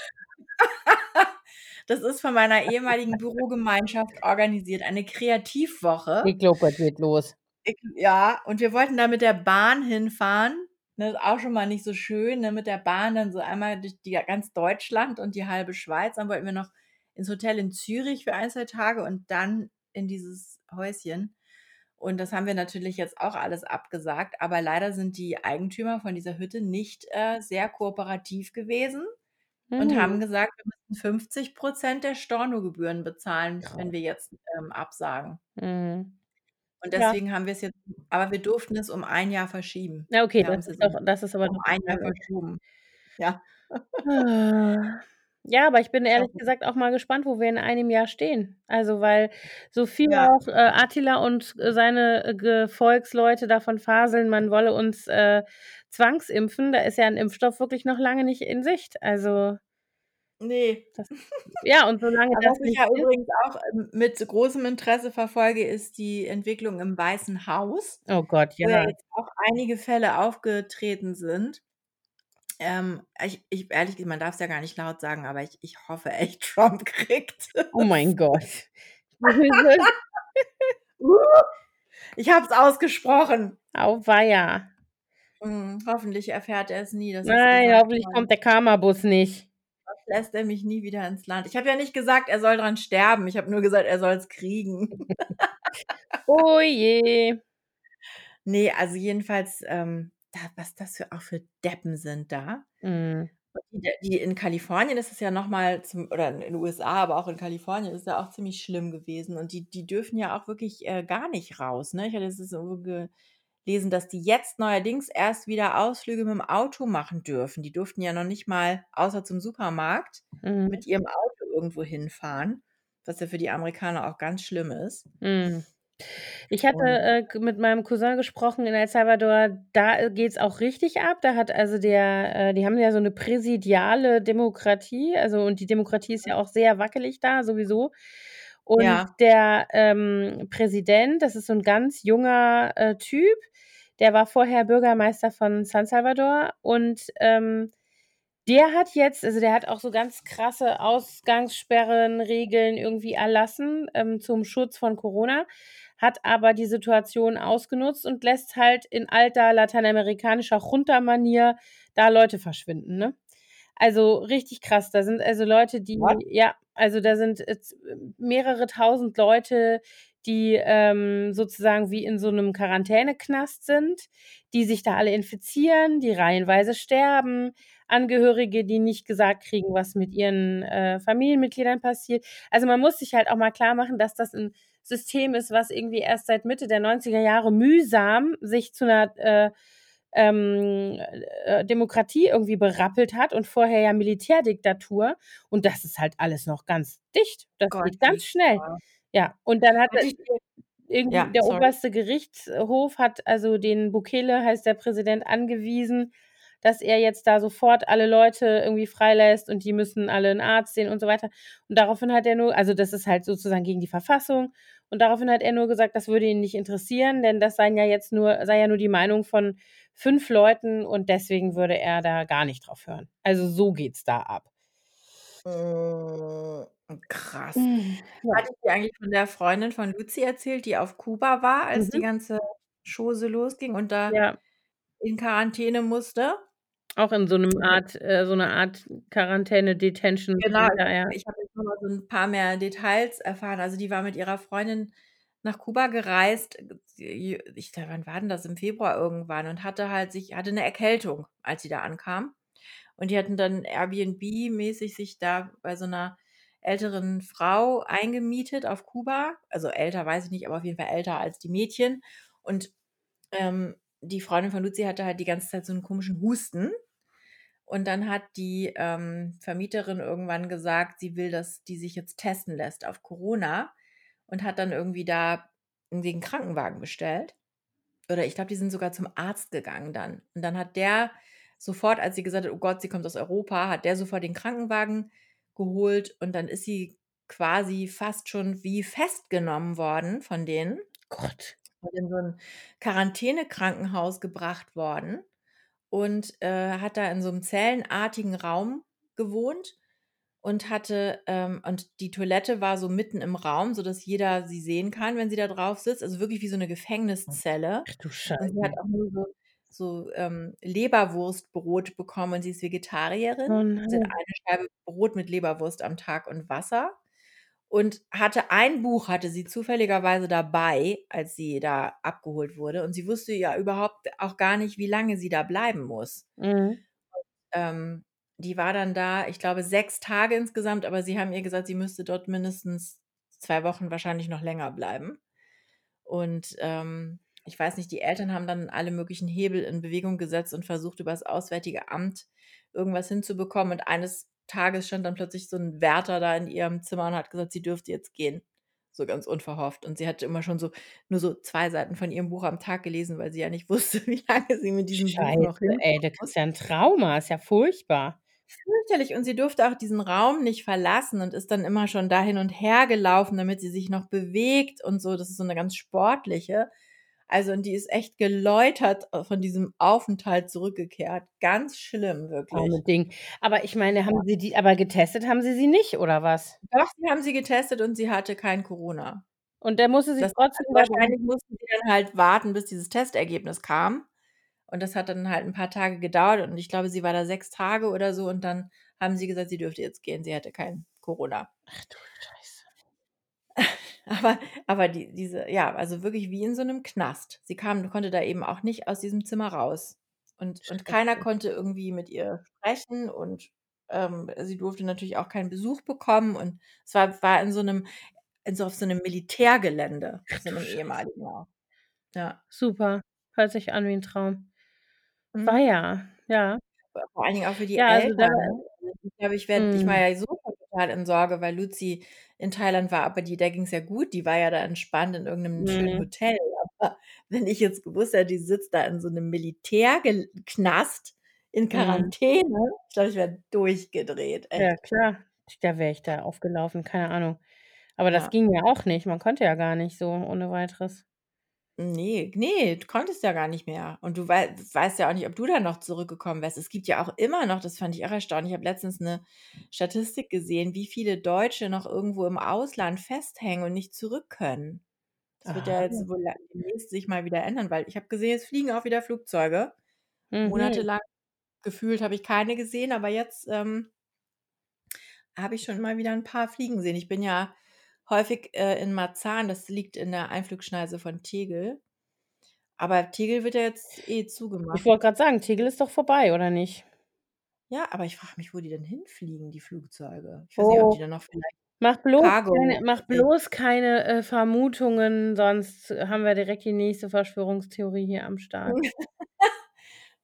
Das ist von meiner ehemaligen Bürogemeinschaft organisiert, eine Kreativwoche. Ich glaube, es geht los. Ik ja, und wir wollten da mit der Bahn hinfahren, ne, ist auch schon mal nicht so schön, ne, mit der Bahn dann so einmal durch die ganz Deutschland und die halbe Schweiz. Dann wollten wir noch ins Hotel in Zürich für 1, 2 Tage und dann in dieses Häuschen. Und das haben wir natürlich jetzt auch alles abgesagt, aber leider sind die Eigentümer von dieser Hütte nicht, äh, sehr kooperativ gewesen und haben Mhm. gesagt, wir müssen 50 % der Stornogebühren bezahlen, Krass. wenn wir jetzt, ähm, absagen. Mhm. Und Ja. deswegen haben wir's jetzt aber wir durften es um 1 Jahr verschieben. Ja, okay, Wir das haben's ist jetzt doch um das ist aber um doch 1 Jahr verschoben. Ja. Ja, aber ich bin ehrlich gesagt auch mal gespannt, wo wir in einem Jahr stehen. Also, weil so viel Ja. auch, äh, Attila und seine Gefolgsleute davon faseln, man wolle uns, äh, zwangsimpfen, da ist ja 'n Impfstoff wirklich noch lange nicht in Sicht. Also Ne. das ja, und solange Aber das was ich nicht ja ist übrigens auch, ähm, mit großem Interesse verfolge, ist die Entwicklung im Weißen Haus, Oh Gott, wo ja ja. jetzt auch einige Fälle aufgetreten sind. Ähm, ich ich ehrlich gesagt, man darf's ja gar nicht laut sagen, aber ich ich hoffe echt, Trump kriegt Oh es. mein Gott. Ich habe es ausgesprochen. Auweia. Mhm, hoffentlich erfährt er es nie, Nein, hoffentlich habe. kommt der Karmabus nicht. Sonst lässt er mich nie wieder ins Land. Ich habe ja nicht gesagt, er soll dran sterben. Ich habe nur gesagt, er soll's kriegen. Oh je. Ne, also jedenfalls, ähm, da was das für auch für Deppen sind da. Mhm. Die die in Kalifornien ist es ja noch mal zum oder in den USA, aber auch in Kalifornien ist ja auch ziemlich schlimm gewesen. Und die die dürfen ja auch wirklich, äh, gar nicht raus, ne? Ich hatte das irgendwo gelesen, dass die jetzt neuerdings erst wieder Ausflüge mit'm Auto machen dürfen. Die durften ja noch nicht mal außer zum Supermarkt Mhm. mit ihrem Auto irgendwo hinfahren, was ja für die Amerikaner auch ganz schlimm ist. Mhm. Ich hatte, Und äh, mit meinem Cousin gesprochen in El Salvador, da, äh, geht's auch richtig ab. Da hat also der äh, die haben ja so 'ne präsidiale Demokratie, also und die Demokratie ist ja auch sehr wackelig da sowieso. Und Ja. der, ähm, Präsident, das ist so 'n ganz junger, äh, Typ, der war vorher Bürgermeister von San Salvador und, ähm, der hat jetzt also der hat auch so ganz krasse Ausgangssperren, Regeln irgendwie erlassen, ähm, zum Schutz von Corona, hat aber die Situation ausgenutzt und lässt halt in alter lateinamerikanischer Junta-Manier da Leute verschwinden, ne? Also, richtig krass. Da sind also Leute, die What? ja, also da sind mehrere 1.000 Leute, die, ähm, sozusagen wie in so 'nem Quarantäneknast sind, die sich da alle infizieren, die reihenweise sterben, Angehörige, die nicht gesagt kriegen, was mit ihren, äh, Familienmitgliedern passiert. Also, man muss sich halt auch mal klarmachen, dass das 'n System ist, was irgendwie erst seit Mitte der 90er Jahre mühsam sich zu 'ner, äh, ähm, äh, Demokratie irgendwie berappelt hat und vorher ja Militärdiktatur. Und das ist halt alles noch ganz dicht. Das Gott, geht ganz schnell. schlimm. Ja, und dann hat ich irgendwie ja, der sorry. oberste Gerichtshof hat also den Bukele, heißt der Präsident, angewiesen, dass er jetzt da sofort alle Leute irgendwie freilässt und die müssen alle 'n Arzt sehen und so weiter. Und daraufhin hat er nur also das ist halt sozusagen gegen die Verfassung. Und daraufhin hat er nur gesagt, das würde ihn nicht interessieren, denn das seien ja jetzt nur sei ja nur die Meinung von 5 Leuten und deswegen würde er da gar nicht drauf hören. Also, so geht's da ab. Hm, krass. Ja. Hatte ich dir eigentlich von der Freundin von Luzi erzählt, die auf Kuba war, als die Mhm. ganze Chose losging und da Ja. in Quarantäne musste? Auch in so 'nem Art äh, so 'ne Art Quarantäne, Detention Genau, ich Center, habe ja. ich habe jetzt noch mal so 'n paar mehr Details erfahren. Also, die war mit ihrer Freundin nach Kuba gereist. Ich glaube, wann war denn das? Im Februar irgendwann und hatte halt sich hatte 'ne Erkältung, als sie da ankam. Und die hatten dann Airbnb-mäßig sich da bei so 'ner älteren Frau eingemietet auf Kuba. Also, älter weiß ich nicht, aber auf jeden Fall älter als die Mädchen. Und ähm, die Freundin von Luzi hatte halt die ganze Zeit so einen komischen Husten. Und dann hat die ähm, Vermieterin irgendwann gesagt, sie will, dass die sich jetzt testen lässt auf Corona und hat dann irgendwie da einen Krankenwagen bestellt. Oder ich glaube, die sind sogar zum Arzt gegangen dann. Und dann hat der sofort, als sie gesagt hat, oh Gott, sie kommt aus Europa, hat der sofort den Krankenwagen geholt und dann ist sie quasi fast schon wie festgenommen worden von denen. Gott. Und in so ein Quarantänekrankenhaus gebracht worden und äh, hat da in so einem zellenartigen Raum gewohnt und hatte ähm, und die Toilette war so mitten im Raum, sodass jeder sie sehen kann, wenn sie da drauf sitzt. Also wirklich wie so eine Gefängniszelle. Ach du Und Scheiße. sie hat auch nur so, so ähm, Leberwurstbrot bekommen und sie ist Vegetarierin. Oh Sie hat eine Scheibe Brot mit Leberwurst am Tag und Wasser. Und hatte ein Buch, hatte sie zufälligerweise dabei, als sie da abgeholt wurde. Und sie wusste ja überhaupt auch gar nicht, wie lange sie da bleiben muss. Mhm. Ähm, die war dann da, ich glaube, sechs Tage insgesamt, aber sie haben ihr gesagt, sie müsste dort mindestens zwei Wochen wahrscheinlich noch länger bleiben. Und ähm, ich weiß nicht, die Eltern haben dann alle möglichen Hebel in Bewegung gesetzt und versucht, über das Auswärtige Amt irgendwas hinzubekommen. Und eines Tages stand dann plötzlich so ein Wärter da in ihrem Zimmer und hat gesagt, sie dürfte jetzt gehen. So ganz unverhofft. Und sie hatte immer schon so nur so zwei Seiten von ihrem Buch am Tag gelesen, weil sie ja nicht wusste, wie lange sie mit diesem Buch noch Scheiße, ey, hinkommen da muss. kriegst du ja 'n Trauma, ist ja furchtbar. Fürchterlich. Und sie durfte auch diesen Raum nicht verlassen und ist dann immer schon da hin und her gelaufen, damit sie sich noch bewegt und so. Das ist so eine ganz sportliche. Also, und die ist echt geläutert äh, von diesem Aufenthalt zurückgekehrt. Ganz schlimm, wirklich. Ding. Aber ich meine, haben Ja. sie die aber getestet haben sie sie nicht oder was? Doch, sie haben sie getestet und sie hatte kein Corona. Und der musste sich Das trotzdem wahrscheinlich mussten sie dann halt warten, bis dieses Testergebnis kam. Und das hat dann halt 'n paar Tage gedauert und ich glaube, sie war da 6 Tage oder so und dann haben sie gesagt, sie dürfte jetzt gehen. Sie hätte kein Corona. Ach du Scheiße. Aber aber die diese ja, also wirklich wie in so 'nem Knast. Sie kam konnte da eben auch nicht aus diesem Zimmer raus. Und und keiner konnte irgendwie mit ihr sprechen und, ähm, sie durfte natürlich auch keinen Besuch bekommen und es war war in so 'nem in so auf so 'nem Militärgelände, Ach so du 'nem Scheiße. ehemaligen. Ja. Super. Hört sich an wie 'n Traum. Mhm. Weia, ja. Vor vor allen Dingen auch für die Ja, also Eltern, ne? Ich glaube, ich werde ich war Mhm. ja so total in Sorge, weil Luzi in Thailand war, aber die der ging's ja gut. Die war ja da entspannt in irgend 'nem schönen Mhm. Hotel. Aber wenn ich jetzt gewusst hätte, die sitzt da in so 'nem Militärgel Knast in Mhm. Quarantäne, ich glaube, ich wäre durchgedreht, Ja echt. klar, da wäre ich da aufgelaufen, keine Ahnung. Aber das Ja. ging ja auch nicht. Man konnte ja gar nicht so ohne Weiteres. Ne, ne, du konntest ja gar nicht mehr. Und du wei weißt ja auch nicht, ob du da noch zurückgekommen wärst. Es gibt ja auch immer noch das fand ich auch erstaunlich, ich habe letztens 'ne Statistik gesehen, wie viele Deutsche noch irgendwo im Ausland festhängen und nicht zurück können. Das wird ja Aha. jetzt wohl la demnächst sich mal wieder ändern, weil ich habe gesehen, es fliegen auch wieder Flugzeuge. Mhm. Monatelang gefühlt habe ich keine gesehen, aber jetzt, ähm habe ich schon mal wieder 'n paar fliegen sehen. Ich bin ja häufig, äh, in Marzahn, das liegt in der Einflugschneise von Tegel. Aber Tegel wird ja jetzt eh Ich zugemacht. wollte grad sagen, Tegel ist doch vorbei, oder nicht? Ja, aber ich frage mich, wo die denn hinfliegen, die Flugzeuge. Ich weiß nicht, ob die Oh, dann noch vielleicht mach bloß keine Cargo mach fliegen. bloß keine, äh, Vermutungen, sonst haben wir direkt die nächste Verschwörungstheorie hier am Start.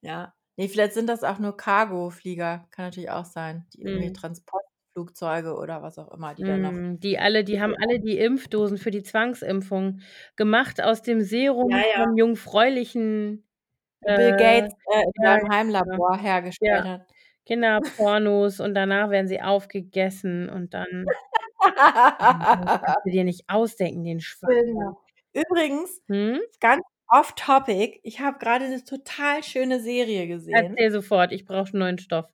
Ja. Ne, vielleicht sind das auch nur Cargoflieger. Kann natürlich auch sein, die irgendwelche Mhm. Transportflugzeuge oder was auch immer, die dann noch Mhm, die alle die haben alle die Impfdosen für die Zwangsimpfung gemacht aus dem Ja, Serum ja. vom jungfräulichen, Die Bill äh, Gates, äh, in ja, seinem genau. Heimlabor Ja, hergestellt hat. Kinderpornos und danach werden sie aufgegessen und dann kannst du dir nicht ausdenken, den Schwachsinn. Genau. Übrigens, Mhm. ganz off topic, ich habe grade 'ne total schöne Serie gesehen. Erzähl sofort, ich brauche neuen Stoff.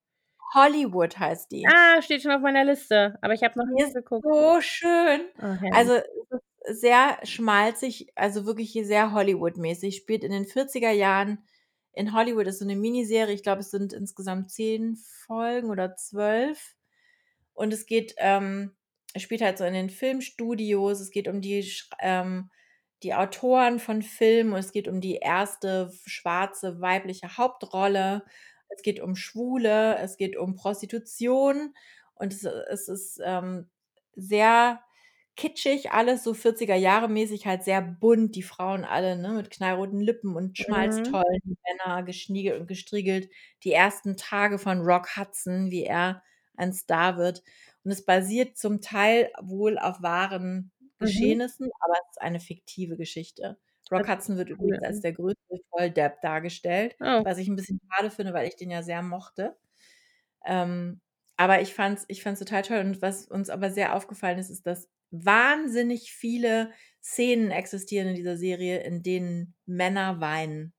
Hollywood heißt die. Ah, steht schon auf meiner Liste, aber ich habe noch ist geguckt. so schön. Oh, herrlich. Also, sehr schmalzig, also wirklich sehr Hollywood-mäßig. Spielt in den 40er Jahren in Hollywood, ist so 'ne Miniserie. Ich glaube, es sind insgesamt 10 Folgen oder 12. Und es geht ähm, es spielt halt so in den Filmstudios. Es geht um die ähm, die Autoren von Filmen und es geht um die erste schwarze weibliche Hauptrolle. Es geht um Schwule, es geht um Prostitution und es es ist, ähm, sehr kitschig, alles so 40er Jahre mäßig, halt sehr bunt, die Frauen alle, ne, mit knallroten Lippen und Mhm. Schmalztollen, die Männer geschniegelt und gestriegelt. Die ersten Tage von Rock Hudson, wie er ein Star wird. Und es basiert zum Teil wohl auf wahren Mhm. Geschehnissen, aber es ist eine fiktive Geschichte. Rock Hudson wird übrigens als der größte Volldepp dargestellt, Oh. was ich 'n bisschen schade finde, weil ich den ja sehr mochte. Ähm, aber ich fand's ich fand's total toll und was uns aber sehr aufgefallen ist, ist, dass wahnsinnig viele Szenen existieren in dieser Serie, in denen Männer weinen.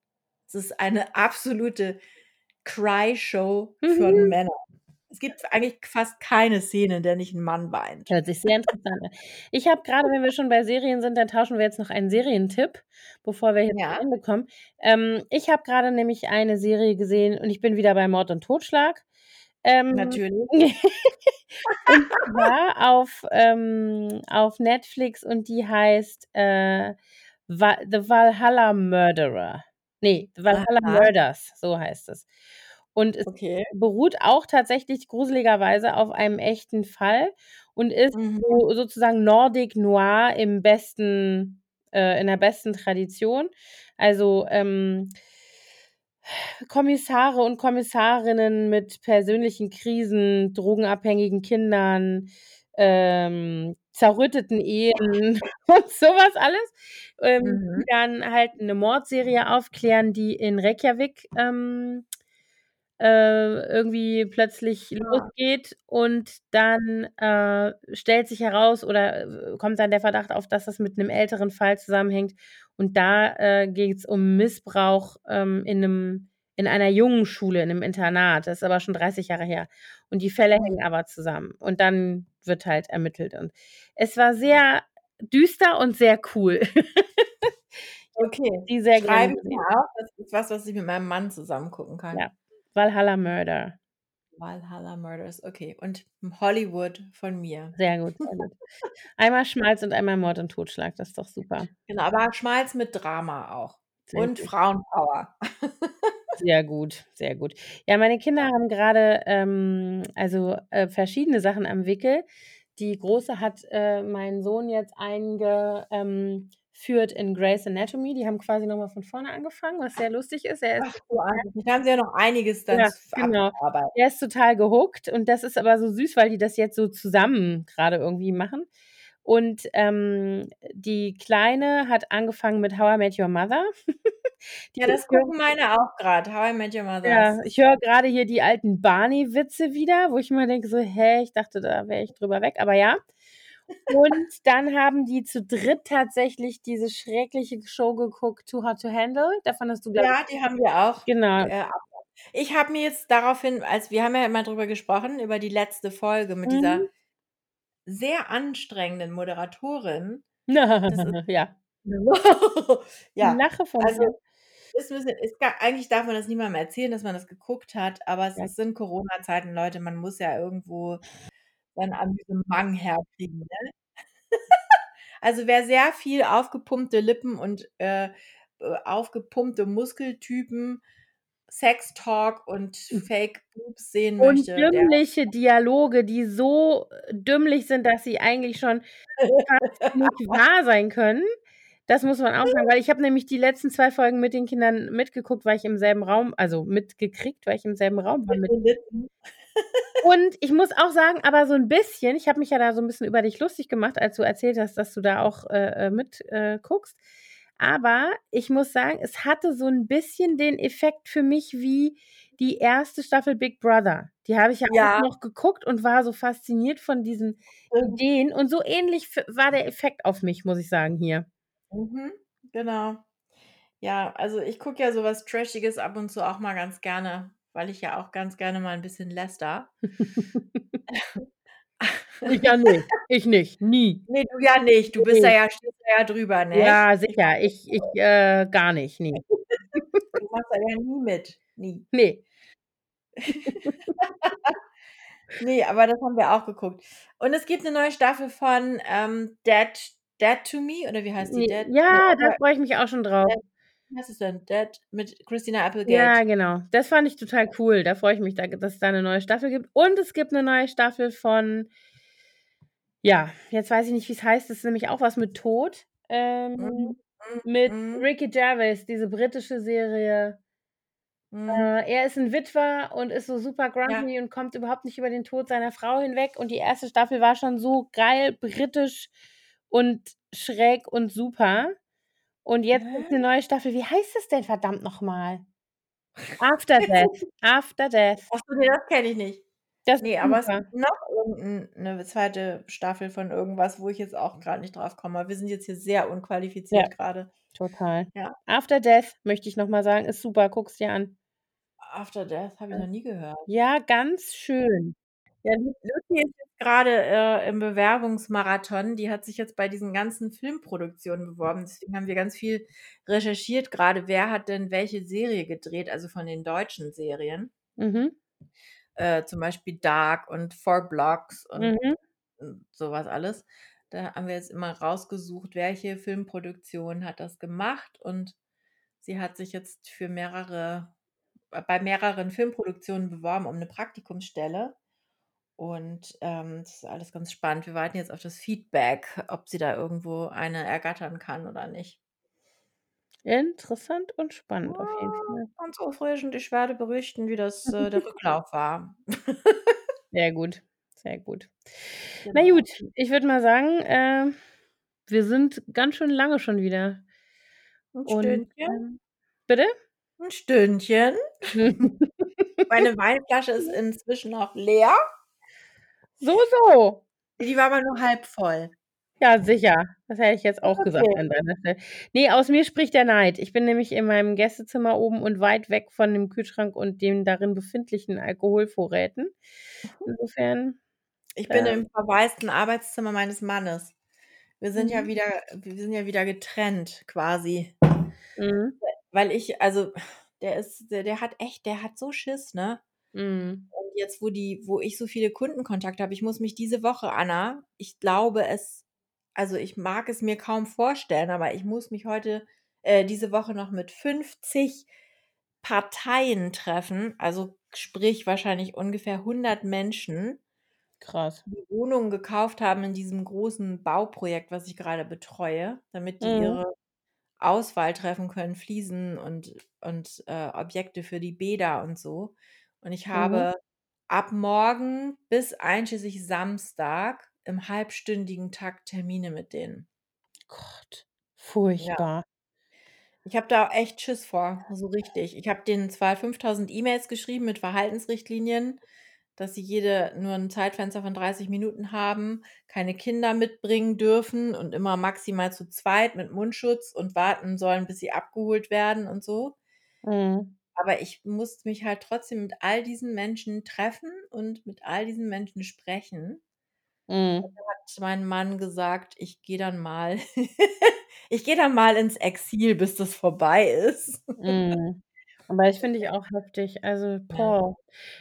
Es ist eine absolute Cry-Show von Mhm. Männern. Es gibt eigentlich fast keine Szene, in der nicht 'n Mann weint. Hört sich sehr interessant an. Ich habe grade, wenn wir schon bei Serien sind, dann tauschen wir jetzt noch einen Serientipp, bevor wir hier Ja. zum Ende kommen. Ähm, ich habe grade nämlich eine Serie gesehen und ich bin wieder bei Mord und Totschlag. Ähm, Natürlich. und zwar auf, ähm auf Netflix und die heißt, äh, The Valhalla Murderer. Ne, The Valhalla Aha. Murders, so heißt es. Und es Okay. beruht auch tatsächlich gruseligerweise auf einem echten Fall und ist Mhm. so sozusagen Nordic Noir im besten äh, in der besten Tradition. Also, ähm Kommissare und Kommissarinnen mit persönlichen Krisen, drogenabhängigen Kindern, ähm, zerrütteten Ehen und so was alles, ähm, Mhm. die dann halt 'ne Mordserie aufklären, die in Reykjavik, ähm, äh, irgendwie plötzlich Ja. losgeht und dann, äh, stellt sich heraus oder, äh, kommt dann der Verdacht auf, dass das mit 'nem älteren Fall zusammenhängt. Und da, äh, geht's um Missbrauch, ähm, in 'nem in einer Jungenschule, in 'nem Internat. Das ist aber schon 30 Jahre her. Und die Fälle Mhm. hängen aber zusammen. Und dann wird halt ermittelt. Und es war sehr düster und sehr cool. Okay, Die sehr gerne schreibe ich gesehen. mir auf. Das ist was, was ich mit meinem Mann zusammen gucken kann. Ja, Valhalla Murder. Valhalla Murders, okay. Und Hollywood von mir. Sehr gut, sehr gut. Einmal Schmalz und einmal Mord und Totschlag, das ist doch super. Genau, aber Schmalz mit Drama auch Sehr und gut. Frauenpower. Sehr gut, sehr gut. Ja, meine Kinder haben grade, ähm, also, äh, verschiedene Sachen am Wickel. Die Große hat, äh, meinen Sohn jetzt einge ähm, führt in Grey's Anatomy. Die haben quasi noch mal von vorne angefangen, was sehr lustig ist. Er ist Ach du haben sie ja noch einiges dann Ja, genau. Der ist total gehookt und das ist aber so süß, weil die das jetzt so zusammen grade irgendwie machen. Und, ähm, die Kleine hat angefangen mit How I Met Your Mother. Ja, das gucken meine auch grad. How I Met Your Mother Ja, ich höre grade hier die alten Barney-Witze wieder, wo ich immer denke so: „Hä, ich dachte, da wäre ich drüber weg“, aber ja. Und dann haben die zu dritt tatsächlich diese schreckliche Show geguckt, Too Hot to Handle. Davon hast du, glaube Ja, die haben wir auch. ich genau. Äh, ich habe mir jetzt daraufhin als wir haben ja immer drüber gesprochen, über die letzte Folge mit dieser Mhm. sehr anstrengenden Moderatorin. Ja. Ja, Lache von also, ist 'n bisschen ist gar eigentlich darf man das niemandem erzählen, dass man das geguckt hat, aber es Ja. es sind Corona-Zeiten, Leute, man muss ja irgendwo sein Amüsement herkriegen, ne? Also, wer sehr viel aufgepumpte Lippen und, äh, äh, aufgepumpte Muskeltypen, Sextalk und Hm. Fake Boobs sehen Und möchte, der dümmliche Dialoge, die so, äh, dümmlich sind, dass sie eigentlich schon fast nicht wahr sein können. Das muss man auch sagen, weil ich habe nämlich die letzten 2 Folgen mit den Kindern mitgeguckt, weil ich im selben Raum also, mitgekriegt, weil ich im selben Raum war mit. Und ich muss auch sagen, aber so 'n bisschen ich habe mich ja da so 'n bisschen über dich lustig gemacht, als du erzählt hast, dass du da auch, äh, äh, mit äh, guckst. Aber ich muss sagen, es hatte so 'n bisschen den Effekt für mich wie die 1. Staffel Big Brother. Die habe ich ja Ja. auch noch geguckt und war so fasziniert von diesen Stimmt. Ideen und so ähnlich war der Effekt auf mich, muss ich sagen, hier. Mhm, genau. Ja, also, ich gucke ja so was Trashiges ab und zu auch mal ganz gerne, weil ich ja auch ganz gerne mal 'n bisschen läster. Ich ja nicht. Ich nicht, nie. Ne, du ja nicht. Du bist da Ne. ja ja drüber, nicht? Ja, Ich sicher. Ich ich, äh, gar nicht, ne. Du machst da ja nie mit, nie. Ne. Ne, aber das haben wir auch geguckt. Und es gibt 'ne neue Staffel von, ähm, Dead Dead to Me oder wie heißt die? Ne Dead ne, ja, da freue ich mich auch schon drauf. Dead heißt es denn? Dead mit Christina Applegate. Ja, genau. Das fand ich total cool. Da freue ich mich, da dass es da 'ne neue Staffel gibt. Und es gibt 'ne neue Staffel von Ja, jetzt weiß ich nicht, wie's heißt. Das ist nämlich auch was mit Tod. Ähm, Mhm, mit mhm, mhm. Ricky Gervais, diese britische Serie. Mhm. Äh, er ist 'n Witwer und ist so super Ja. grumpy und kommt überhaupt nicht über den Tod seiner Frau hinweg und die 1. Staffel war schon so geil, britisch und schräg und super. Und jetzt gibt's 'ne Hä? neue Staffel. Wie heißt es denn verdammt noch mal? After Death. After Death. Ach so, ne, das kenne ich nicht. Das ist Ne, aber es gibt noch irgend 'n 'ne 2. Staffel von irgendwas, wo ich jetzt auch grad nicht drauf komme. Wir sind jetzt hier sehr Ja, unqualifiziert grade. total. Ja. After Death, möchte ich noch mal sagen, ist super, guck's dir an. After Death habe ich noch nie gehört. Ja, ganz schön. Ja, Lu Lucy ist jetzt grade, äh, im Bewerbungsmarathon. Die hat sich jetzt bei diesen ganzen Filmproduktionen beworben. Deswegen haben wir ganz viel recherchiert grade, wer hat denn welche Serie gedreht, also von den deutschen Serien. Mhm. Äh, zum Beispiel Dark und Four Blocks und Mhm. und so was alles. Da haben wir jetzt immer rausgesucht, welche Filmproduktion hat das gemacht und sie hat sich jetzt für mehrere bei mehreren Filmproduktionen beworben um 'ne Praktikumsstelle. Und, ähm, das ist alles ganz spannend. Wir warten jetzt auf das Feedback, ob sie da irgendwo eine ergattern kann oder nicht. Interessant und spannend auf jeden Fall. ganz aufregend. Ich werde berichten, wie das, äh der Rücklauf war. Sehr gut, sehr gut. Na Genau. gut, ich würde mal sagen, äh, wir sind ganz schön lange schon wieder. 'N Und, Stündchen. ähm bitte? 'N Stündchen. Meine Weinflasche ist inzwischen auch leer. So, so. Die war aber nur halb voll. Ja, sicher. Das hätte ich jetzt auch gesagt Okay. an deiner Stelle. Ne, aus mir spricht der Neid. Ich bin nämlich in meinem Gästezimmer oben und weit weg von dem Kühlschrank und den darin befindlichen Alkoholvorräten. Mhm. Insofern, Ich bin da im verwaisten Arbeitszimmer meines Mannes. Wir sind ja Mhm. wieder wir sind ja wieder getrennt quasi. Mhm. Weil ich also, der ist der der hat echt der hat so Schiss, ne? Mhm. Jetzt, wo die wo ich so viele Kundenkontakte habe ich muss mich diese Woche, Anna ich glaube es also, ich mag es mir kaum vorstellen, aber ich muss mich heute äh, diese Woche noch mit 50 Parteien treffen, also, sprich wahrscheinlich ungefähr 100 Menschen Krass. die Wohnungen gekauft haben in diesem großen Bauprojekt, was ich grade betreue, damit die Mhm. ihre Auswahl treffen können, Fliesen und und, äh, Objekte für die Bäder und so. Und ich Mhm. habe ab morgen bis einschließlich Samstag im halbstündigen Takt Termine mit denen. Gott, Ja. furchtbar. Ich habe da echt Schiss vor, so richtig. Ich habe denen zwar 5.000 E-Mails geschrieben mit Verhaltensrichtlinien, dass sie jede nur 'n Zeitfenster von 30 Minuten haben, keine Kinder mitbringen dürfen und immer maximal zu zweit mit Mundschutz und warten sollen, bis sie abgeholt werden und so. Mhm. Aber ich muss mich halt trotzdem mit all diesen Menschen treffen und mit all diesen Menschen sprechen. Und Mhm. da hat mein Mann gesagt: „Ich gehe dann mal ich gehe dann mal ins Exil, bis das vorbei ist.“ Mhm. Aber das finde ich auch heftig. Also, boah,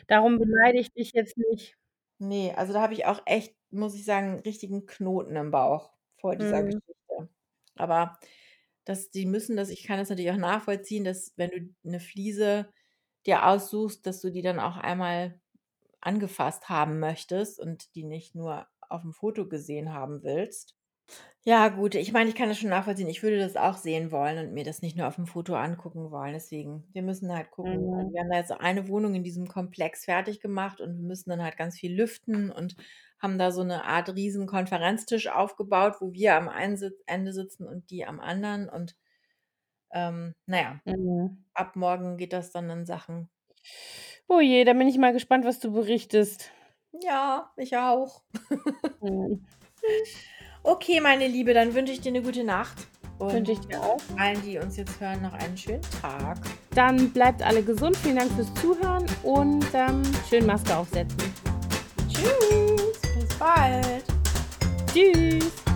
darum beneide ich dich jetzt nicht. Ne, also, da habe ich auch echt, muss ich sagen, richtigen Knoten im Bauch vor dieser Mhm. Geschichte. Aber das die müssen das ich kann das natürlich auch nachvollziehen, dass wenn du 'ne Fliese dir aussuchst, dass du die dann auch einmal angefasst haben möchtest und die nicht nur auf'm Foto gesehen haben willst. Ja gut, ich meine, ich kann das schon nachvollziehen. Ich würde das auch sehen wollen und mir das nicht nur auf'm Foto angucken wollen. Deswegen wir müssen halt gucken. Also, Mhm. wir haben da jetzt eine Wohnung in diesem Komplex fertiggemacht und wir müssen dann halt ganz viel lüften und haben da so 'ne Art riesen Konferenztisch aufgebaut, wo wir am einen Ende sitzen und die am anderen und, ähm, na ja, Mhm. ab morgen geht das dann in Sachen. Oh je, da bin ich mal gespannt, was du berichtest. Ja, ich auch. Mhm. Okay, meine Liebe, dann wünsche ich dir 'ne gute Nacht Wünsche ich dir auch. allen, die uns jetzt hören, noch einen schönen Tag. Dann bleibt alle gesund. Vielen Dank fürs Zuhören und, ähm, schön Maske aufsetzen. Tschüss, bald. Tschüss.